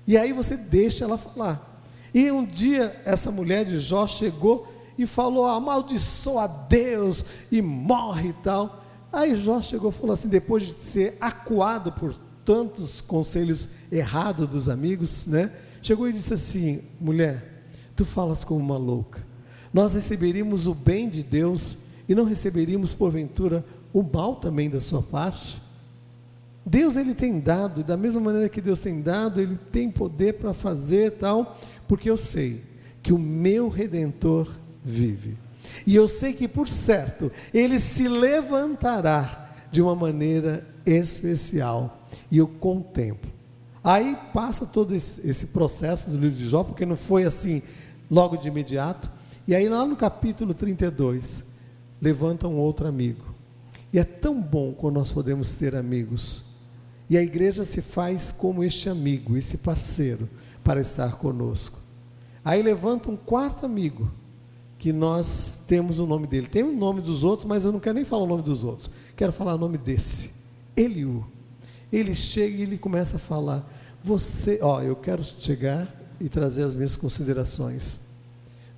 E aí você deixa ela falar. E um dia essa mulher de Jó chegou e falou: amaldiçoa Deus e morre e tal. Aí Jó chegou e falou assim, depois de ser acuado por tantos conselhos errados dos amigos, né? Chegou e disse assim: mulher, tu falas como uma louca. nós receberíamos o bem de Deus e não receberíamos, porventura, o mal também da sua parte? Deus ele tem dado, da mesma maneira que Deus tem dado, ele tem poder para fazer tal, porque eu sei que o meu redentor vive. E eu sei que por certo ele se levantará de uma maneira especial, e eu contemplo. Aí passa todo esse, processo do livro de Jó, porque não foi assim logo de imediato. E aí lá no capítulo 32, levanta um outro amigo. E é tão bom quando nós podemos ter amigos e a igreja se faz como este amigo, esse parceiro, para estar conosco. Aí levanta um quarto amigo, que nós temos o nome dele. Tem o nome dos outros, mas eu não quero nem falar o nome dos outros. Quero falar o nome desse, Eliú. Ele chega e ele começa a falar: Você, ó, eu quero chegar e trazer as minhas considerações,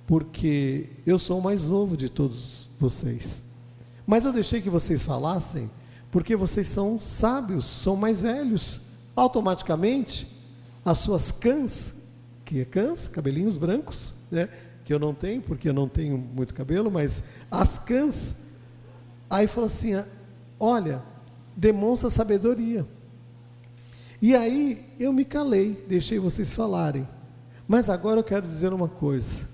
porque eu sou o mais novo de todos vocês. Mas eu deixei que vocês falassem porque vocês são sábios, são mais velhos. Automaticamente, as suas cãs, que é cãs, cabelinhos brancos, né? Que eu não tenho, porque eu não tenho muito cabelo, mas as cãs, aí falou assim: olha, demonstra sabedoria. E aí eu me calei, deixei vocês falarem. Mas agora eu quero dizer uma coisa.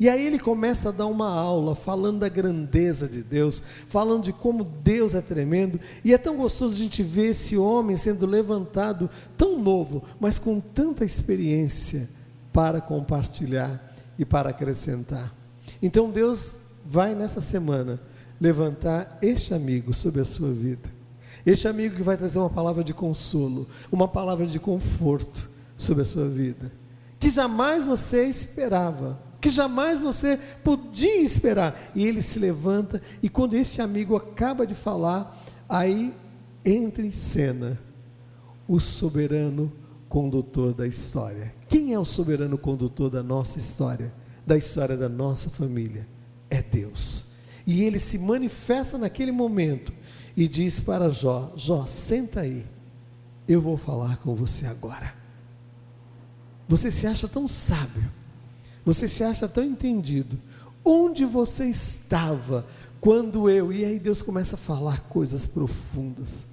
E aí ele começa a dar uma aula falando da grandeza de Deus, falando de como Deus é tremendo, e é tão gostoso a gente ver esse homem sendo levantado, tão novo, mas com tanta experiência para compartilhar e para acrescentar. Então Deus vai nessa semana levantar este amigo sobre a sua vida. Este amigo que vai trazer uma palavra de consolo, uma palavra de conforto sobre a sua vida, que jamais você esperava que jamais você podia esperar. E ele se levanta, e quando esse amigo acaba de falar, aí entra em cena o soberano condutor da história. Quem é o soberano condutor da nossa história, da história da nossa família? É Deus. E ele se manifesta naquele momento e diz para Jó: Jó, senta aí, eu vou falar com você agora. Você se acha tão sábio você se acha tão entendido. Onde você estava quando eu. E aí Deus começa a falar coisas profundas.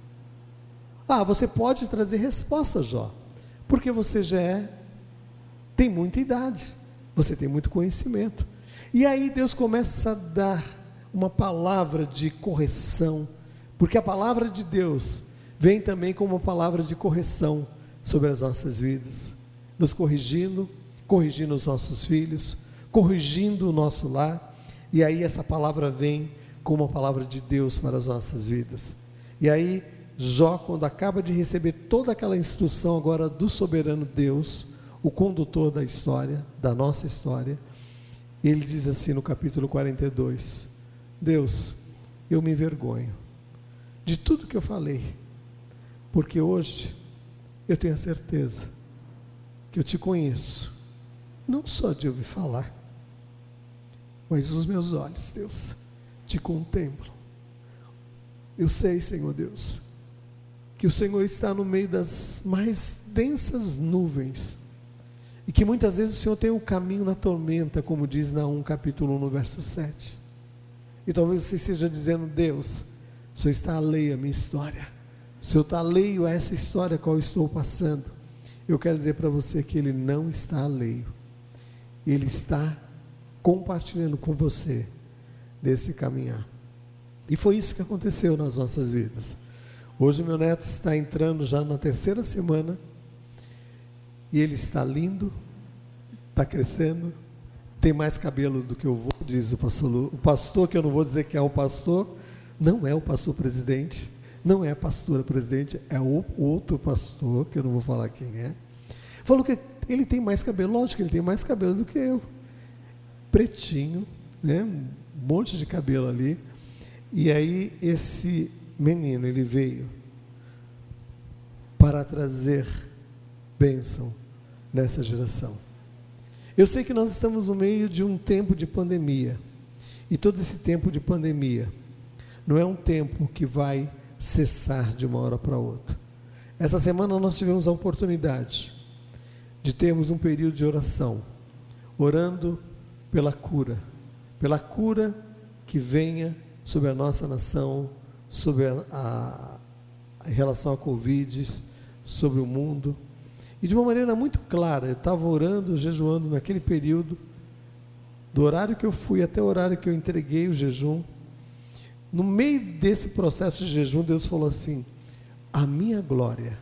Ah, você pode trazer resposta, Jó, porque você já é, tem muita idade, você tem muito conhecimento. E aí Deus começa a dar uma palavra de correção, porque a palavra de Deus vem também como uma palavra de correção sobre as nossas vidas, nos corrigindo, corrigindo os nossos filhos, corrigindo o nosso lar, e aí essa palavra vem como uma palavra de Deus para as nossas vidas. E aí, Jó, quando acaba de receber toda aquela instrução agora do soberano Deus, o condutor da história, da nossa história, ele diz assim no capítulo 42: Deus, eu me envergonho de tudo que eu falei, porque hoje eu tenho a certeza que eu te conheço não só de ouvir falar, mas os meus olhos, Deus, te contemplam. Eu sei, Senhor Deus, que o Senhor está no meio das mais densas nuvens e que muitas vezes o Senhor tem um caminho na tormenta, como diz na 1 capítulo 1, no verso 7. E talvez você esteja dizendo, Deus, o Senhor está alheio à minha história. O Senhor está alheio a essa história a qual eu estou passando. Eu quero dizer para você que Ele não está alheio. Ele está compartilhando com você desse caminhar. E foi isso que aconteceu nas nossas vidas. Hoje meu neto está entrando já na terceira semana e ele está lindo, está crescendo, tem mais cabelo do que eu vou, diz o pastor Lu. O pastor, que eu não vou dizer que é o pastor, não é o pastor presidente, não é a pastora presidente, é o outro pastor, que eu não vou falar quem é. Falou que ele tem mais cabelo, lógico que ele tem mais cabelo do que eu. Pretinho, né? um monte de cabelo ali. E aí esse menino, ele veio para trazer bênção nessa geração. Eu sei que nós estamos no meio de um tempo de pandemia. E todo esse tempo de pandemia não é um tempo que vai cessar de uma hora para outra. Essa semana nós tivemos a oportunidade de termos um período de oração, orando pela cura, pela cura que venha sobre a nossa nação, sobre a, a, a relação à Covid, sobre o mundo. E de uma maneira muito clara, eu estava orando, jejuando naquele período, do horário que eu fui até o horário que eu entreguei o jejum. No meio desse processo de jejum, Deus falou assim: A minha glória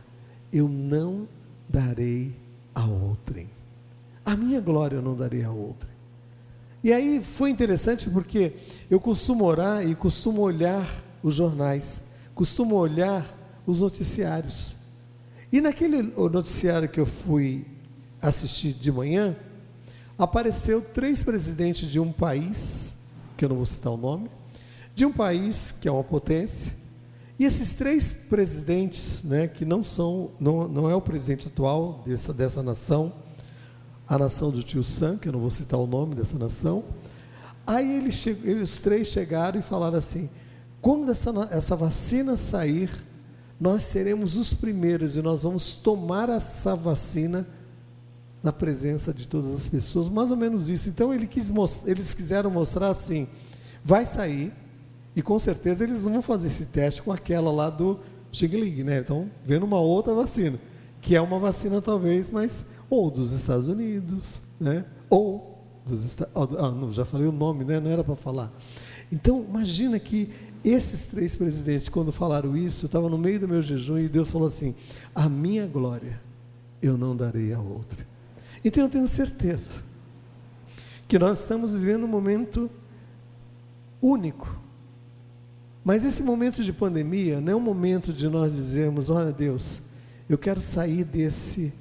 eu não darei a outrem. A minha glória eu não darei a outrem. E aí foi interessante porque eu costumo orar e costumo olhar os jornais, costumo olhar os noticiários. E naquele noticiário que eu fui assistir de manhã, apareceu três presidentes de um país, que eu não vou citar o nome, de um país que é uma potência, e esses três presidentes, né, que não são, não, não é o presidente atual dessa, dessa nação, a nação do tio Sam, que eu não vou citar o nome dessa nação, aí eles, eles três chegaram e falaram assim, quando essa, essa vacina sair, nós seremos os primeiros e nós vamos tomar essa vacina na presença de todas as pessoas, mais ou menos isso. Então ele quis, eles quiseram mostrar assim: vai sair, e com certeza eles não vão fazer esse teste com aquela lá do Xiglig, né? Então, vendo uma outra vacina, que é uma vacina talvez, mas ou dos Estados Unidos, né? Ou dos ah, já falei o nome, né? Não era para falar. Então, imagina que esses três presidentes, quando falaram isso, eu estava no meio do meu jejum e Deus falou assim: A minha glória eu não darei a outra. Então eu tenho certeza que nós estamos vivendo um momento único. Mas esse momento de pandemia não é um momento de nós dizermos: Olha, Deus, eu quero sair desse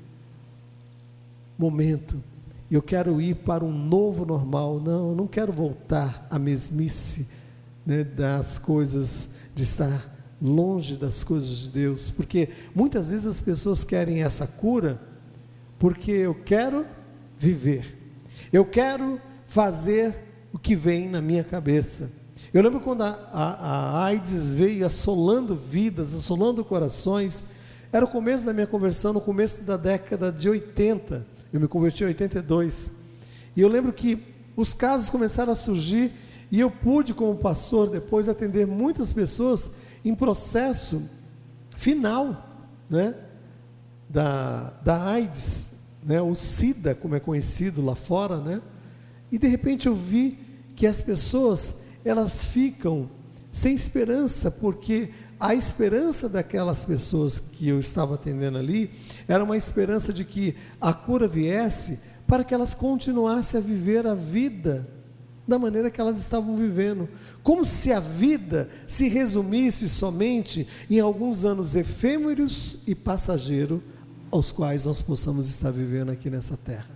momento, eu quero ir para um novo normal. Não, eu não quero voltar à mesmice né, das coisas, de estar longe das coisas de Deus, porque muitas vezes as pessoas querem essa cura porque eu quero viver, eu quero fazer o que vem na minha cabeça. Eu lembro quando a, a, a AIDS veio assolando vidas, assolando corações, era o começo da minha conversão, no começo da década de 80. Eu me converti em 82. E eu lembro que os casos começaram a surgir e eu pude, como pastor, depois atender muitas pessoas em processo final né, da, da AIDS, né, o SIDA, como é conhecido lá fora. Né, e de repente eu vi que as pessoas elas ficam sem esperança, porque a esperança daquelas pessoas que eu estava atendendo ali era uma esperança de que a cura viesse para que elas continuassem a viver a vida da maneira que elas estavam vivendo. Como se a vida se resumisse somente em alguns anos efêmeros e passageiros aos quais nós possamos estar vivendo aqui nessa terra.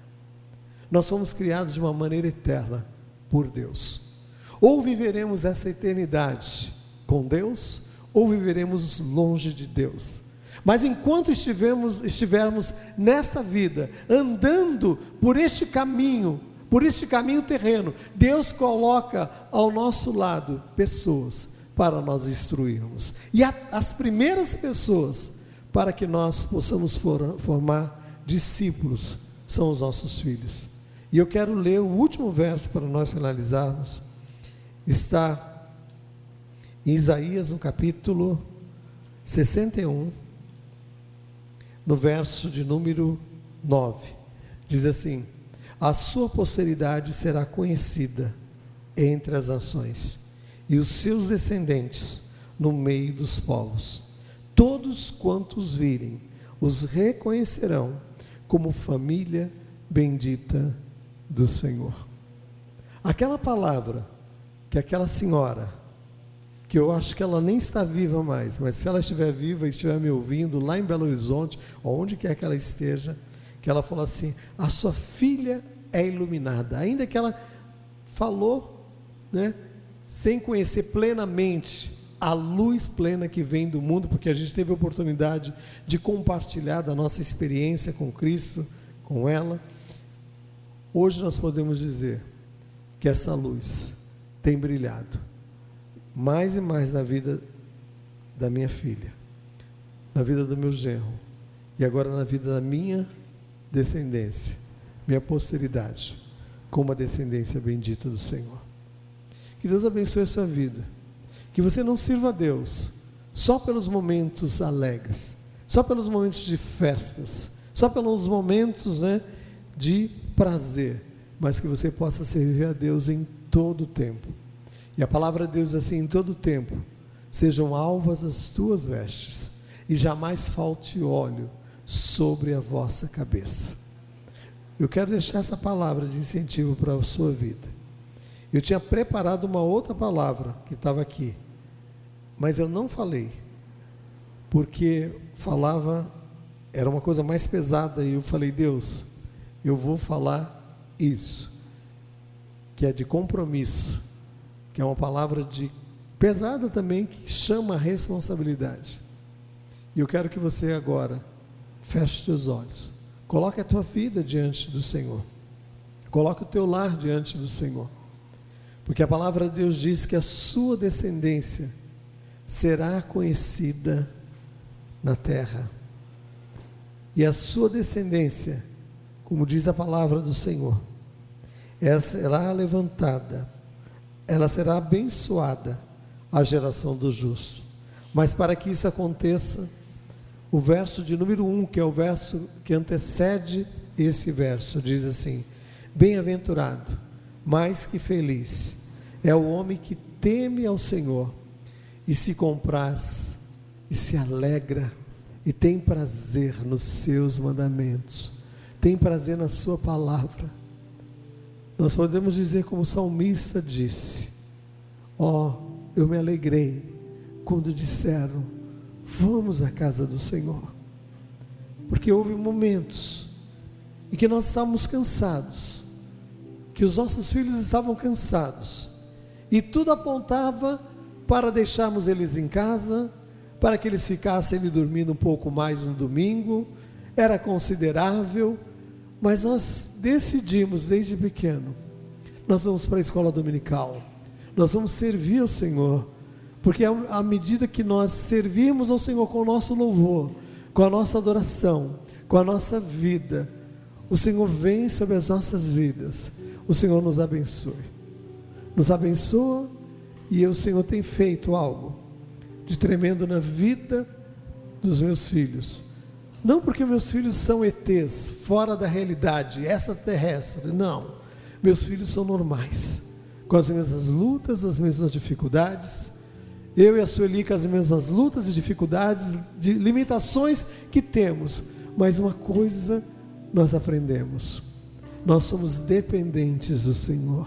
Nós fomos criados de uma maneira eterna por Deus. Ou viveremos essa eternidade com Deus, ou viveremos longe de Deus. Mas enquanto estivermos, estivermos nesta vida, andando por este caminho, por este caminho terreno, Deus coloca ao nosso lado pessoas para nós instruirmos. E a, as primeiras pessoas para que nós possamos for, formar discípulos são os nossos filhos. E eu quero ler o último verso para nós finalizarmos. Está em Isaías, no capítulo 61, no verso de número 9. Diz assim: a sua posteridade será conhecida entre as nações, e os seus descendentes no meio dos povos. Todos quantos virem, os reconhecerão como família bendita do Senhor. Aquela palavra que aquela senhora, que eu acho que ela nem está viva mais, mas se ela estiver viva e estiver me ouvindo lá em Belo Horizonte, onde quer que ela esteja, que ela falou assim: a sua filha é iluminada, ainda que ela falou, né, sem conhecer plenamente a luz plena que vem do mundo, porque a gente teve a oportunidade de compartilhar da nossa experiência com Cristo, com ela. Hoje nós podemos dizer que essa luz tem brilhado mais e mais na vida da minha filha, na vida do meu genro e agora na vida da minha descendência minha posteridade, como a descendência bendita do Senhor. Que Deus abençoe a sua vida. Que você não sirva a Deus só pelos momentos alegres, só pelos momentos de festas, só pelos momentos né, de prazer, mas que você possa servir a Deus em todo o tempo. E a palavra de Deus assim: em todo tempo, sejam alvas as tuas vestes, e jamais falte óleo sobre a vossa cabeça. Eu quero deixar essa palavra de incentivo para a sua vida. Eu tinha preparado uma outra palavra que estava aqui, mas eu não falei, porque falava, era uma coisa mais pesada, e eu falei, Deus, eu vou falar isso, que é de compromisso, que é uma palavra de pesada também, que chama a responsabilidade. E eu quero que você agora feche os seus olhos, coloque a tua vida diante do Senhor, coloque o teu lar diante do Senhor, porque a palavra de Deus diz que a sua descendência será conhecida na terra. E a sua descendência, como diz a palavra do Senhor, ela será levantada, ela será abençoada a geração do justo. Mas para que isso aconteça, o verso de número 1, um, que é o verso que antecede esse verso, diz assim: Bem-aventurado, mais que feliz, é o homem que teme ao Senhor e se compraz e se alegra e tem prazer nos seus mandamentos, tem prazer na sua palavra. Nós podemos dizer como o salmista disse: Ó, oh, eu me alegrei quando disseram: Vamos à casa do Senhor. Porque houve momentos em que nós estávamos cansados, que os nossos filhos estavam cansados, e tudo apontava para deixarmos eles em casa, para que eles ficassem dormindo um pouco mais no domingo, era considerável, mas nós decidimos desde pequeno, nós vamos para a escola dominical, nós vamos servir ao Senhor, porque à medida que nós servimos ao Senhor com o nosso louvor, com a nossa adoração, com a nossa vida, o Senhor vem sobre as nossas vidas, o Senhor nos abençoe, nos abençoa e o Senhor tem feito algo de tremendo na vida dos meus filhos. Não porque meus filhos são ETs, fora da realidade, essa terrestre, não. Meus filhos são normais, com as mesmas lutas, as mesmas dificuldades. Eu e a Sueli com as mesmas lutas e dificuldades, de limitações que temos. Mas uma coisa nós aprendemos: nós somos dependentes do Senhor.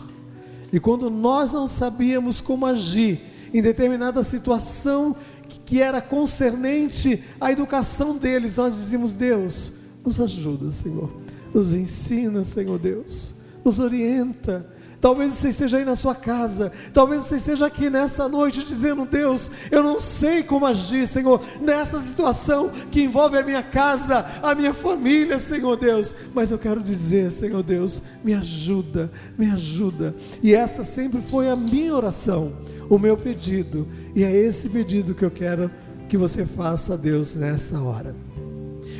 E quando nós não sabíamos como agir em determinada situação que era concernente à educação deles, nós dizíamos: Deus, nos ajuda, Senhor, nos ensina, Senhor Deus, nos orienta. Talvez você esteja aí na sua casa, talvez você esteja aqui nessa noite dizendo: Deus, eu não sei como agir, Senhor, nessa situação que envolve a minha casa, a minha família, Senhor Deus. Mas eu quero dizer, Senhor Deus, me ajuda, me ajuda. E essa sempre foi a minha oração, o meu pedido, e é esse pedido que eu quero que você faça a Deus nessa hora.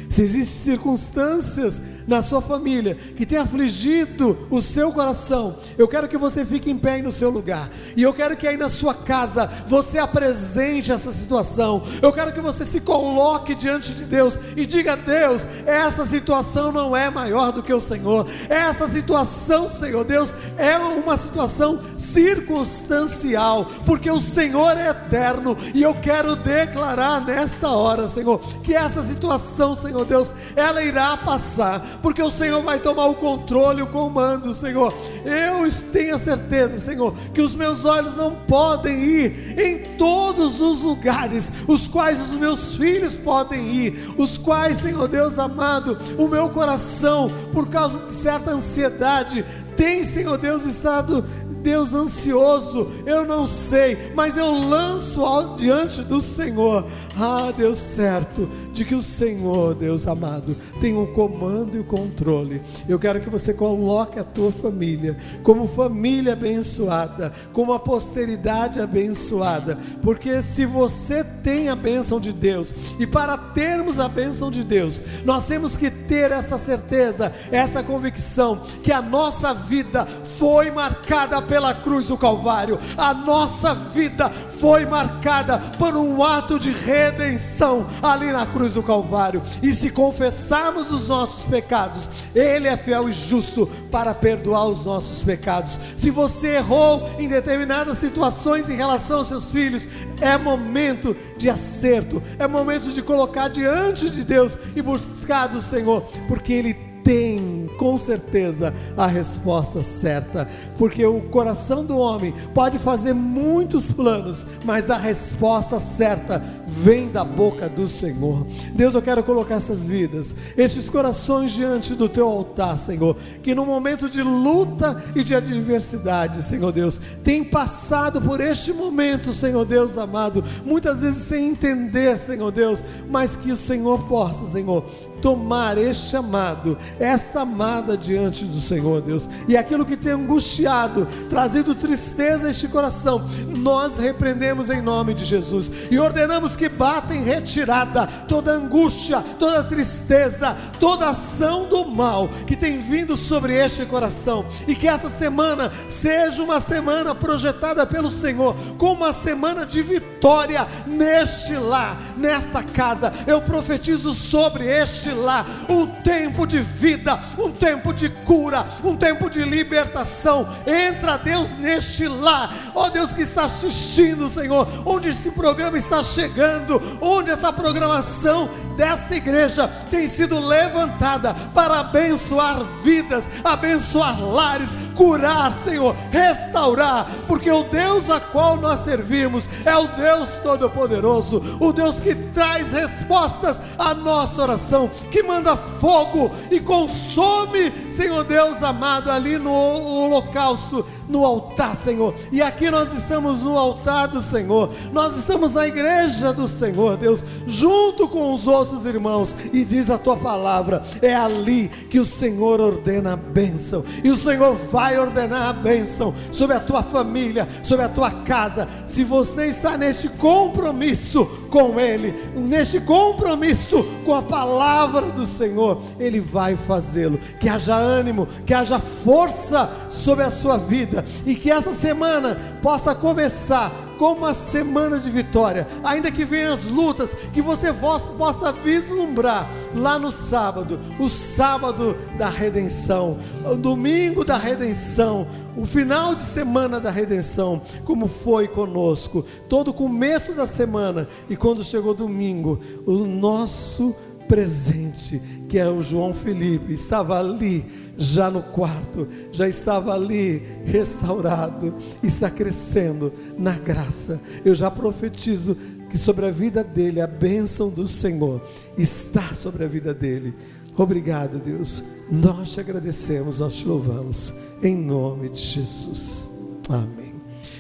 Se existem circunstâncias na sua família que tem afligido o seu coração, eu quero que você fique em pé aí no seu lugar. E eu quero que aí na sua casa você apresente essa situação. Eu quero que você se coloque diante de Deus e diga: Deus, essa situação não é maior do que o Senhor. Essa situação, Senhor Deus, é uma situação circunstancial, porque o Senhor é eterno e eu quero declarar nesta hora, Senhor, que essa situação, Senhor Deus, ela irá passar porque o Senhor vai tomar o controle, o comando, Senhor. Eu tenho a certeza, Senhor, que os meus olhos não podem ir em todos os lugares, os quais os meus filhos podem ir, os quais, Senhor Deus amado, o meu coração, por causa de certa ansiedade, tem, Senhor Deus, estado Deus ansioso, eu não sei, mas eu lanço diante do Senhor. Ah, Deus certo, de que o Senhor, Deus amado, tem o comando e o controle. Eu quero que você coloque a tua família como família abençoada, como a posteridade abençoada, porque se você tem a bênção de Deus, e para termos a bênção de Deus, nós temos que ter essa certeza, essa convicção que a nossa vida foi marcada pelo pela cruz do Calvário. A nossa vida foi marcada por um ato de redenção ali na cruz do Calvário. E se confessarmos os nossos pecados, Ele é fiel e justo para perdoar os nossos pecados. Se você errou em determinadas situações em relação aos seus filhos, é momento de acerto, é momento de colocar diante de Deus e buscar do Senhor, porque Ele tem com certeza a resposta certa, porque o coração do homem pode fazer muitos planos, mas a resposta certa vem da boca do Senhor. Deus, eu quero colocar essas vidas, estes corações diante do teu altar, Senhor, que no momento de luta e de adversidade, Senhor Deus, tem passado por este momento, Senhor Deus amado, muitas vezes sem entender, Senhor Deus, mas que o Senhor possa, Senhor, tomar este amado, esta amada diante do Senhor, Deus, e aquilo que tem angustiado, trazido tristeza a este coração, nós repreendemos em nome de Jesus. E ordenamos que bata em retirada toda angústia, toda tristeza, toda ação do mal que tem vindo sobre este coração, e que essa semana seja uma semana projetada pelo Senhor, como uma semana de vitória neste lar, nesta casa. Eu profetizo sobre este lá um tempo de vida, um tempo de cura, um tempo de libertação. Entra, Deus, neste lá, ó Deus que está assistindo, Senhor, onde esse programa está chegando, onde essa programação dessa igreja tem sido levantada para abençoar vidas, abençoar lares, curar, Senhor, restaurar, porque o Deus a qual nós servimos é o Deus Todo-Poderoso, o Deus que traz respostas à nossa oração, que manda fogo e consome, Senhor Deus amado, ali no holocausto, no altar, Senhor. E aqui nós estamos no altar do Senhor, nós estamos na igreja do Senhor, Deus, junto com os outros irmãos, e diz a tua palavra: é ali que o Senhor ordena a bênção, e o Senhor vai ordenar a bênção sobre a tua família, sobre a tua casa. Se você está neste compromisso com Ele, neste compromisso com a palavra do Senhor, Ele vai fazê-lo. Que haja ânimo, que haja força sobre a sua vida. E que essa semana possa começar como uma semana de vitória, ainda que venham as lutas, que você possa vislumbrar lá no sábado, o sábado da redenção, o domingo da redenção, o final de semana da redenção, como foi conosco, todo o começo da semana e quando chegou domingo, o nosso presente, que é o João Felipe, estava ali, já no quarto, já estava ali restaurado, está crescendo na graça. Eu já profetizo que sobre a vida dele, a bênção do Senhor está sobre a vida dele. Obrigado, Deus. Nós te agradecemos, nós te louvamos, em nome de Jesus. Amém.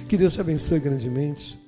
Que Deus te abençoe grandemente.